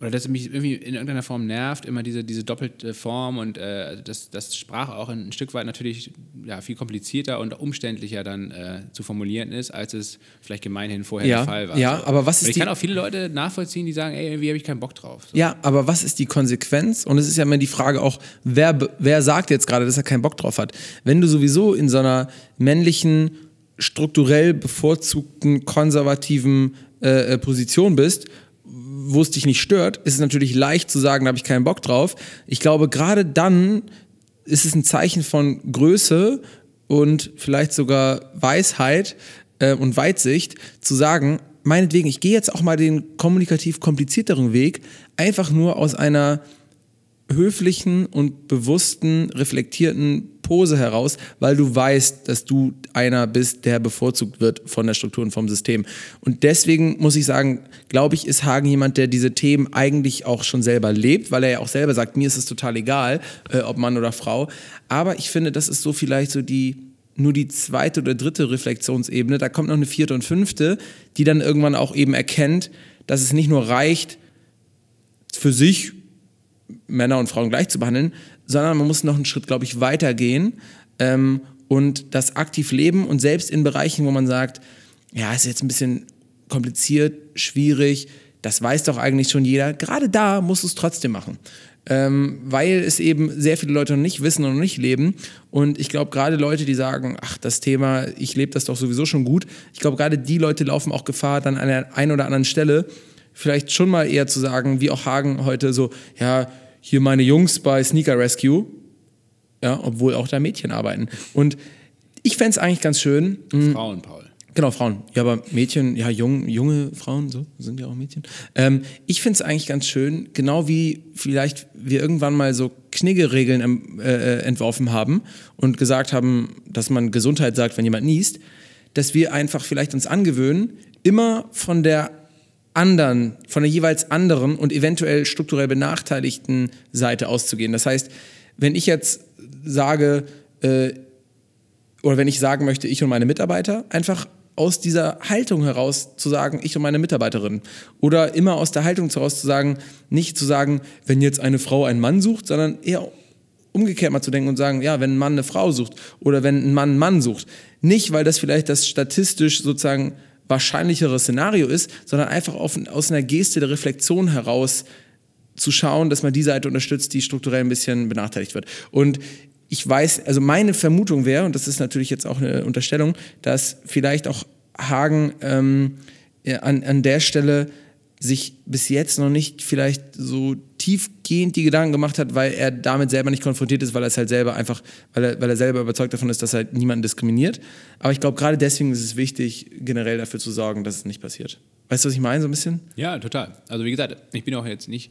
oder dass es mich irgendwie in irgendeiner Form nervt, immer diese, diese doppelte Form und äh, dass, dass Sprache auch ein Stück weit natürlich ja, viel komplizierter und umständlicher dann äh, zu formulieren ist, als es vielleicht gemeinhin vorher Ja, der Fall war. ja, aber was und ist ich die- kann auch viele Leute nachvollziehen, die sagen, ey, irgendwie habe ich keinen Bock drauf. So. Ja, aber was ist die Konsequenz? Und es ist ja immer die Frage auch, wer, wer sagt jetzt gerade, dass er keinen Bock drauf hat? Wenn du sowieso in so einer männlichen, strukturell bevorzugten, konservativen äh, äh, Position bist, wo es dich nicht stört, ist es natürlich leicht zu sagen, da habe ich keinen Bock drauf. Ich glaube, gerade dann ist es ein Zeichen von Größe und vielleicht sogar Weisheit äh, und Weitsicht zu sagen, meinetwegen, ich gehe jetzt auch mal den kommunikativ komplizierteren Weg, einfach nur aus einer höflichen und bewussten, reflektierten Pose heraus, weil du weißt, dass du einer bist, der bevorzugt wird von der Struktur und vom System. Und deswegen muss ich sagen, glaube ich, ist Hagen jemand, der diese Themen eigentlich auch schon selber lebt, weil er ja auch selber sagt, mir ist es total egal, äh, ob Mann oder Frau. Aber ich finde, das ist so vielleicht so die nur die zweite oder dritte Reflexionsebene. Da kommt noch eine vierte und fünfte, die dann irgendwann auch eben erkennt, dass es nicht nur reicht, für sich Männer und Frauen gleich zu behandeln, sondern man muss noch einen Schritt, glaube ich, weitergehen ähm, und das aktiv leben und selbst in Bereichen, wo man sagt, ja, ist jetzt ein bisschen kompliziert, schwierig, das weiß doch eigentlich schon jeder, gerade da musst du es trotzdem machen. Ähm, weil es eben sehr viele Leute noch nicht wissen und noch nicht leben. Und ich glaube, gerade Leute, die sagen, ach, das Thema, ich lebe das doch sowieso schon gut, ich glaube, gerade die Leute laufen auch Gefahr, dann an der einen oder anderen Stelle vielleicht schon mal eher zu sagen, wie auch Hagen heute so, ja, hier meine Jungs bei Sneaker Rescue, ja, obwohl auch da Mädchen arbeiten. Und ich fände es eigentlich ganz schön, Frauen, Paul. Genau, Frauen. Ja, aber Mädchen, ja, jung, junge Frauen, so sind ja auch Mädchen. Ähm, ich finde es eigentlich ganz schön, genau wie vielleicht wir irgendwann mal so Kniggeregeln ähm, äh, entworfen haben und gesagt haben, dass man Gesundheit sagt, wenn jemand niest, dass wir einfach vielleicht uns angewöhnen, immer von der anderen, von der jeweils anderen und eventuell strukturell benachteiligten Seite auszugehen. Das heißt, wenn ich jetzt sage, äh, oder wenn ich sagen möchte, ich und meine Mitarbeiter, einfach aus dieser Haltung heraus zu sagen, ich und meine Mitarbeiterin. Oder immer aus der Haltung heraus zu sagen, nicht zu sagen, wenn jetzt eine Frau einen Mann sucht, sondern eher umgekehrt mal zu denken und sagen, ja, wenn ein Mann eine Frau sucht oder wenn ein Mann einen Mann sucht. Nicht, weil das vielleicht das statistisch sozusagen wahrscheinlichere Szenario ist, sondern einfach auf, aus einer Geste der Reflexion heraus zu schauen, dass man die Seite unterstützt, die strukturell ein bisschen benachteiligt wird. Und ich weiß, also meine Vermutung wäre, und das ist natürlich jetzt auch eine Unterstellung, dass vielleicht auch Hagen ähm, an, an der Stelle sich bis jetzt noch nicht vielleicht so tiefgehend die Gedanken gemacht hat, weil er damit selber nicht konfrontiert ist, weil er es halt selber einfach, weil er, weil er selber überzeugt davon ist, dass er halt niemanden diskriminiert. Aber ich glaube, gerade deswegen ist es wichtig, generell dafür zu sorgen, dass es nicht passiert. Weißt du, was ich meine, so ein bisschen? Ja, total. Also wie gesagt, ich bin auch jetzt nicht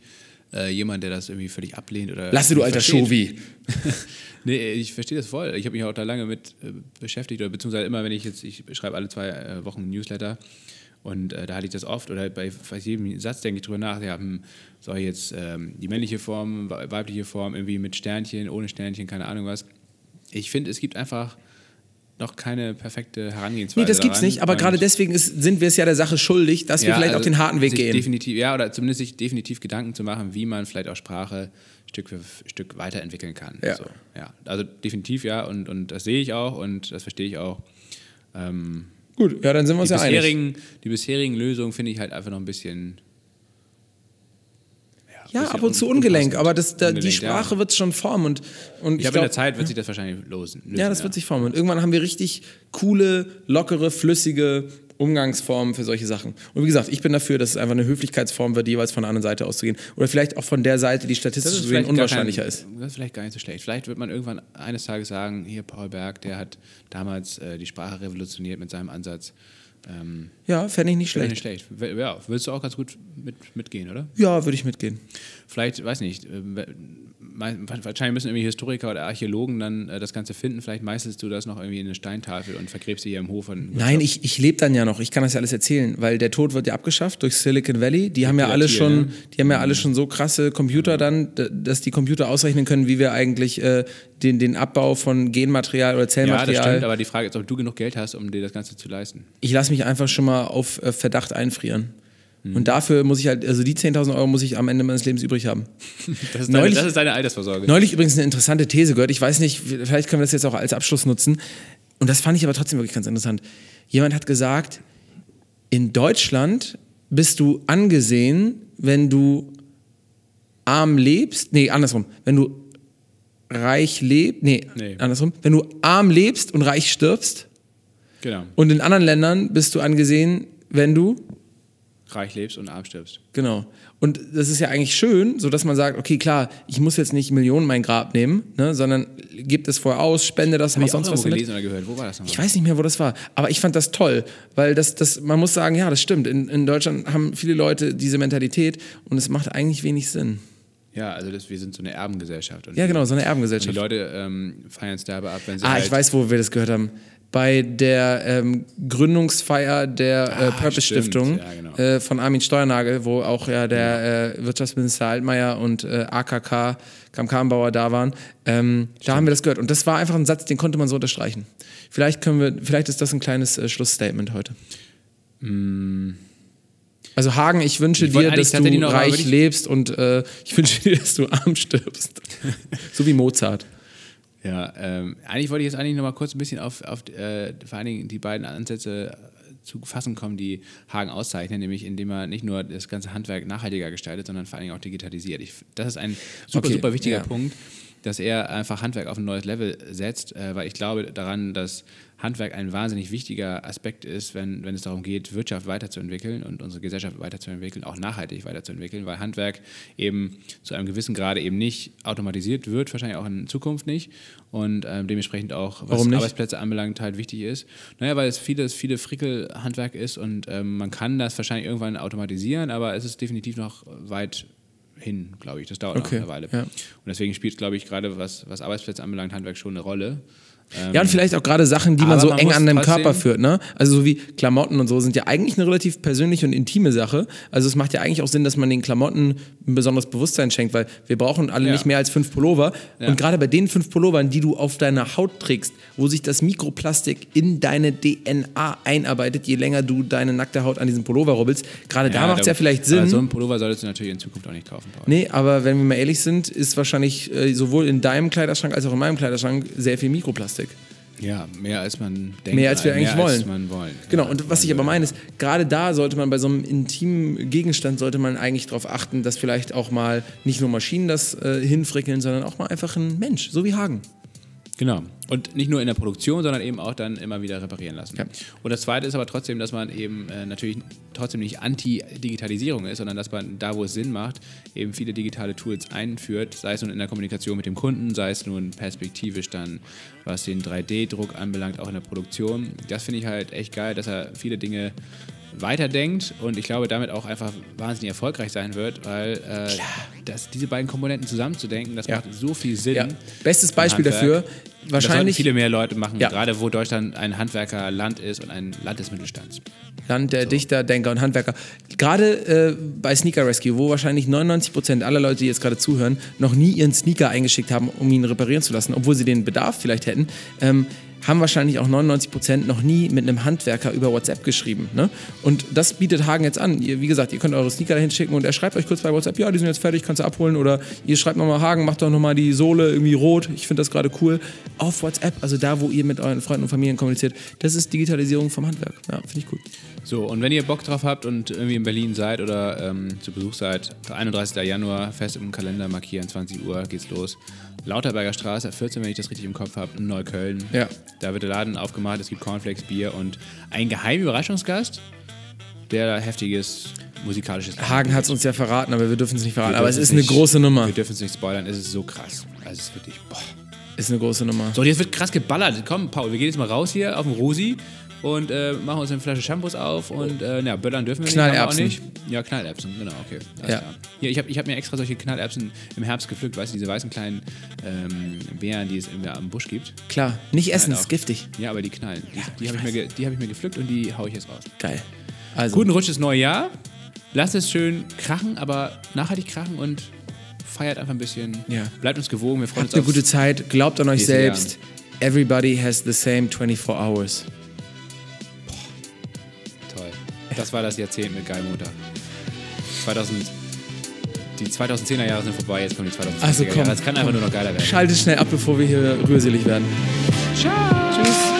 äh, jemand, der das irgendwie völlig ablehnt oder. Lasse du alter. Shovi. Nee, ich verstehe das voll. Ich habe mich auch da lange mit äh, beschäftigt, oder beziehungsweise immer, wenn ich jetzt, ich schreibe alle zwei äh, Wochen ein Newsletter und äh, da hatte ich das oft, oder bei fast jedem Satz denke ich drüber nach, ja, hm, soll ich jetzt ähm, die männliche Form, we- weibliche Form, irgendwie mit Sternchen, ohne Sternchen, keine Ahnung was. Ich finde, es gibt einfach noch keine perfekte Herangehensweise. Nee, das gibt's daran. nicht, aber gerade deswegen ist, sind wir es ja der Sache schuldig, dass wir ja, vielleicht also auch den harten Weg gehen. Definitiv, ja, oder zumindest sich definitiv Gedanken zu machen, wie man vielleicht auch Sprache Stück für Stück weiterentwickeln kann. Ja. So, ja. Also definitiv ja, und, und das sehe ich auch und das verstehe ich auch. Ähm, Gut, ja, dann sind wir uns die, ja einig. die bisherigen Lösungen finde ich halt einfach noch ein bisschen. Ja, ab und zu un- ungelenk, aber das, da, die Ungelenkt, ja. Sprache wird schon formen und, und Ich ich glaube, in der Zeit wird sich das wahrscheinlich losen. lösen ja, das wird sich formen. Und irgendwann haben wir richtig coole, lockere, flüssige Umgangsformen für solche Sachen. Und wie gesagt, ich bin dafür, dass es einfach eine Höflichkeitsform wird, jeweils von der anderen Seite auszugehen. Oder vielleicht auch von der Seite, die statistisch ist gesehen unwahrscheinlicher kein, ist. Das ist vielleicht gar nicht so schlecht. Vielleicht wird man irgendwann eines Tages sagen, hier Paul Berg, der hat damals äh, die Sprache revolutioniert mit seinem Ansatz. Ähm, Ja, fände ich nicht schlecht. nicht schlecht. Ja, würdest du auch ganz gut mit, mitgehen, oder? Ja, würde ich mitgehen. Vielleicht, weiß nicht, äh, wahrscheinlich müssen irgendwie Historiker oder Archäologen dann äh, das Ganze finden. Vielleicht meißelst du das noch irgendwie in eine Steintafel und vergräbst sie hier im Hof. Nein, ich, ich lebe dann ja noch. Ich kann das ja alles erzählen, weil der Tod wird ja abgeschafft durch Silicon Valley. Die haben ja alle schon, ne? die haben ja alle schon so krasse Computer dann, dass die Computer ausrechnen können, wie wir eigentlich äh, den, den Abbau von Genmaterial oder Ja, das Zellmaterial. stimmt, aber die Frage ist, ob du genug Geld hast, um dir das Ganze zu leisten. ich lasse mich einfach schon mal auf äh, Verdacht einfrieren. Und dafür muss ich halt, also die 10.000 Euro muss ich am Ende meines Lebens übrig haben. Das ist, deine, Neulich- das ist deine Altersvorsorge. Neulich übrigens eine interessante These gehört. Ich weiß nicht, vielleicht können wir das jetzt auch als Abschluss nutzen. Und das fand ich aber trotzdem wirklich ganz interessant. Jemand hat gesagt, in Deutschland bist du angesehen, wenn du arm lebst. Nee, andersrum. Wenn du reich lebst. Nee, Nee. andersrum. Wenn du arm lebst und reich stirbst. Genau. Und in anderen Ländern bist du angesehen, wenn du Reich lebst und arm stirbst. Genau. Und das ist ja eigentlich schön, so dass man sagt, okay, klar, ich muss jetzt nicht Millionen mein Grab nehmen, ne, sondern gib es vorher aus, spende das, mach sonst was gelesen oder gehört. Wo war das nochmal? Ich weiß nicht mehr, wo das war, aber ich fand das toll, weil das, das, man muss sagen, ja, das stimmt. In, in Deutschland haben viele Leute diese Mentalität und es macht eigentlich wenig Sinn. Ja, also das, wir sind so eine Erbengesellschaft. Und Ja, genau, so eine Und die Erbengesellschaft. Leute ähm, feiern es dabei ab, wenn sie Ah, halt ich weiß, wo wir das gehört haben. Bei der ähm, Gründungsfeier der äh, Ah, Purpose stimmt. Stiftung Ja, genau. äh, von Armin Steuernagel, wo auch ja der äh, Wirtschaftsminister Altmaier und äh, AKK Kram-Karrenbauer da waren. Ähm, da haben wir das gehört. Und das war einfach ein Satz, den konnte man so unterstreichen. Vielleicht können wir, vielleicht ist das ein kleines äh, Schlussstatement heute. Also Hagen, ich wünsche Mm. Ich dir, dass du reich lebst und äh, ich wünsche dir, dass du arm stirbst. so wie Mozart. Ja, ähm, eigentlich wollte ich jetzt eigentlich noch mal kurz ein bisschen auf, auf äh, vor allen Dingen die beiden Ansätze zu fassen kommen, die Hagen auszeichnen, nämlich indem er nicht nur das ganze Handwerk nachhaltiger gestaltet, sondern vor allen Dingen auch digitalisiert. Ich, das ist ein super, Okay, super wichtiger ja. Punkt, dass er einfach Handwerk auf ein neues Level setzt, äh, weil ich glaube daran, dass Handwerk ein wahnsinnig wichtiger Aspekt ist, wenn, wenn es darum geht, Wirtschaft weiterzuentwickeln und unsere Gesellschaft weiterzuentwickeln, auch nachhaltig weiterzuentwickeln, weil Handwerk eben zu einem gewissen Grade eben nicht automatisiert wird, wahrscheinlich auch in Zukunft nicht und ähm, dementsprechend auch, was? Arbeitsplätze anbelangt, halt wichtig ist. Naja, weil es vieles, viele Frickelhandwerk ist und ähm, man kann das wahrscheinlich irgendwann automatisieren, aber es ist definitiv noch weit hin, glaube ich. Das dauert Okay, noch eine Weile. ja. Und deswegen spielt, glaube ich, gerade was, was Arbeitsplätze anbelangt, Handwerk schon eine Rolle. Ja, und vielleicht auch gerade Sachen, die man so man eng an trotzdem- Körper führt, ne? Also so wie Klamotten und so sind ja eigentlich eine relativ persönliche und intime Sache. Also es macht ja eigentlich auch Sinn, dass man den Klamotten ein besonderes Bewusstsein schenkt, weil wir brauchen alle Ja. nicht mehr als fünf Pullover. Ja. Und gerade bei den fünf Pullovern, die du auf deiner Haut trägst, wo sich das Mikroplastik in deine DNA einarbeitet, je länger du deine nackte Haut an diesem Pullover rubbelst, gerade da macht es ja vielleicht Sinn. so einen Pullover solltest du natürlich in Zukunft auch nicht kaufen, Paul. Nee, aber wenn wir mal ehrlich sind, ist wahrscheinlich äh, sowohl in deinem Kleiderschrank als auch in meinem Kleiderschrank sehr viel Mikroplastik. Ja, mehr als man denkt. Mehr als wir eigentlich mehr Als wollen. man wollen. Genau, und was ich aber meine ist, gerade da sollte man bei so einem intimen Gegenstand, sollte man eigentlich darauf achten, dass vielleicht auch mal nicht nur Maschinen das äh, hinfrickeln, sondern auch mal einfach ein Mensch, so wie Hagen. Genau. Und nicht nur in der Produktion, sondern eben auch dann immer wieder reparieren lassen. Ja. Und das Zweite ist aber trotzdem, dass man eben äh, natürlich trotzdem nicht anti-Digitalisierung ist, sondern dass man da, wo es Sinn macht, eben viele digitale Tools einführt, sei es nun in der Kommunikation mit dem Kunden, sei es nun perspektivisch dann, was den 3D-Druck anbelangt, auch in der Produktion. Das finde ich halt echt geil, dass er viele Dinge weiterdenkt und ich glaube, damit auch einfach wahnsinnig erfolgreich sein wird, weil äh, das, diese beiden Komponenten zusammenzudenken, das Ja. macht so viel Sinn. Ja. Bestes Beispiel dafür, wahrscheinlich viele mehr Leute machen, Ja. gerade wo Deutschland ein Handwerkerland ist und ein Land des Mittelstands. Land der Dichter, Denker und Handwerker. Gerade äh, bei Sneaker Rescue, wo wahrscheinlich 99% aller Leute, die jetzt gerade zuhören, noch nie ihren Sneaker eingeschickt haben, um ihn reparieren zu lassen, obwohl sie den Bedarf vielleicht hätten, ähm, haben wahrscheinlich auch 99% noch nie mit einem Handwerker über WhatsApp geschrieben. Ne? Und das bietet Hagen jetzt an. Ihr, wie gesagt, ihr könnt eure Sneaker dahin schicken und er schreibt euch kurz bei WhatsApp, ja, die sind jetzt fertig, kannst du abholen. Oder ihr schreibt nochmal, Hagen, macht doch nochmal die Sohle irgendwie rot. Ich finde das gerade cool. Auf WhatsApp, also da, wo ihr mit euren Freunden und Familien kommuniziert. Das ist Digitalisierung vom Handwerk. Ja, finde ich gut. So, und wenn ihr Bock drauf habt und irgendwie in Berlin seid oder ähm, zu Besuch seid, 31. Januar, fest im Kalender markieren, 20 Uhr geht's los. Lauterberger Straße, 14, wenn ich das richtig im Kopf habe, in Neukölln. Ja. Da wird der Laden aufgemacht, es gibt Cornflakes, Bier und ein geheimer Überraschungsgast, der heftiges musikalisches Hagen hat es uns ja verraten, aber wir dürfen es nicht verraten. Wir Aber es ist eine nicht- große Nummer. Wir dürfen es nicht spoilern, es ist so krass. Also es ist wirklich, boah. Ist eine große Nummer. So, und jetzt wird krass geballert. Komm, Paul, wir gehen jetzt mal raus hier auf den Rosi und äh, machen uns eine Flasche Shampoos auf und äh, ja, böllern dürfen wir nicht, Knallerbsen. nicht. Ja, Knallerbsen, genau, okay. Alles Ja. klar. Hier, ich habe ich hab mir extra solche Knallerbsen im Herbst gepflückt, weißt du, diese weißen kleinen ähm, Beeren, die es irgendwie am Busch gibt. Klar, nicht essen, ist giftig. Ja, aber die knallen. Die, die habe ich, die hab ich mir gepflückt und die haue ich jetzt raus. Geil. Also, Guten Rutsch ins neue Jahr. Lasst es schön krachen, aber nachhaltig krachen und feiert einfach ein bisschen. Ja. Bleibt uns gewogen, wir freuen habt uns eine auf gute Zeit, glaubt an euch selbst. Everybody has the same 24 hours. Das war das Jahrzehnt mit Geilmutter. 2000, die 2010er Jahre sind vorbei, jetzt kommen die 2020er also komm, Jahre. Es kann komm, einfach nur noch geiler werden. Schaltet schnell ab, bevor wir hier rührselig werden. Ciao. Tschüss.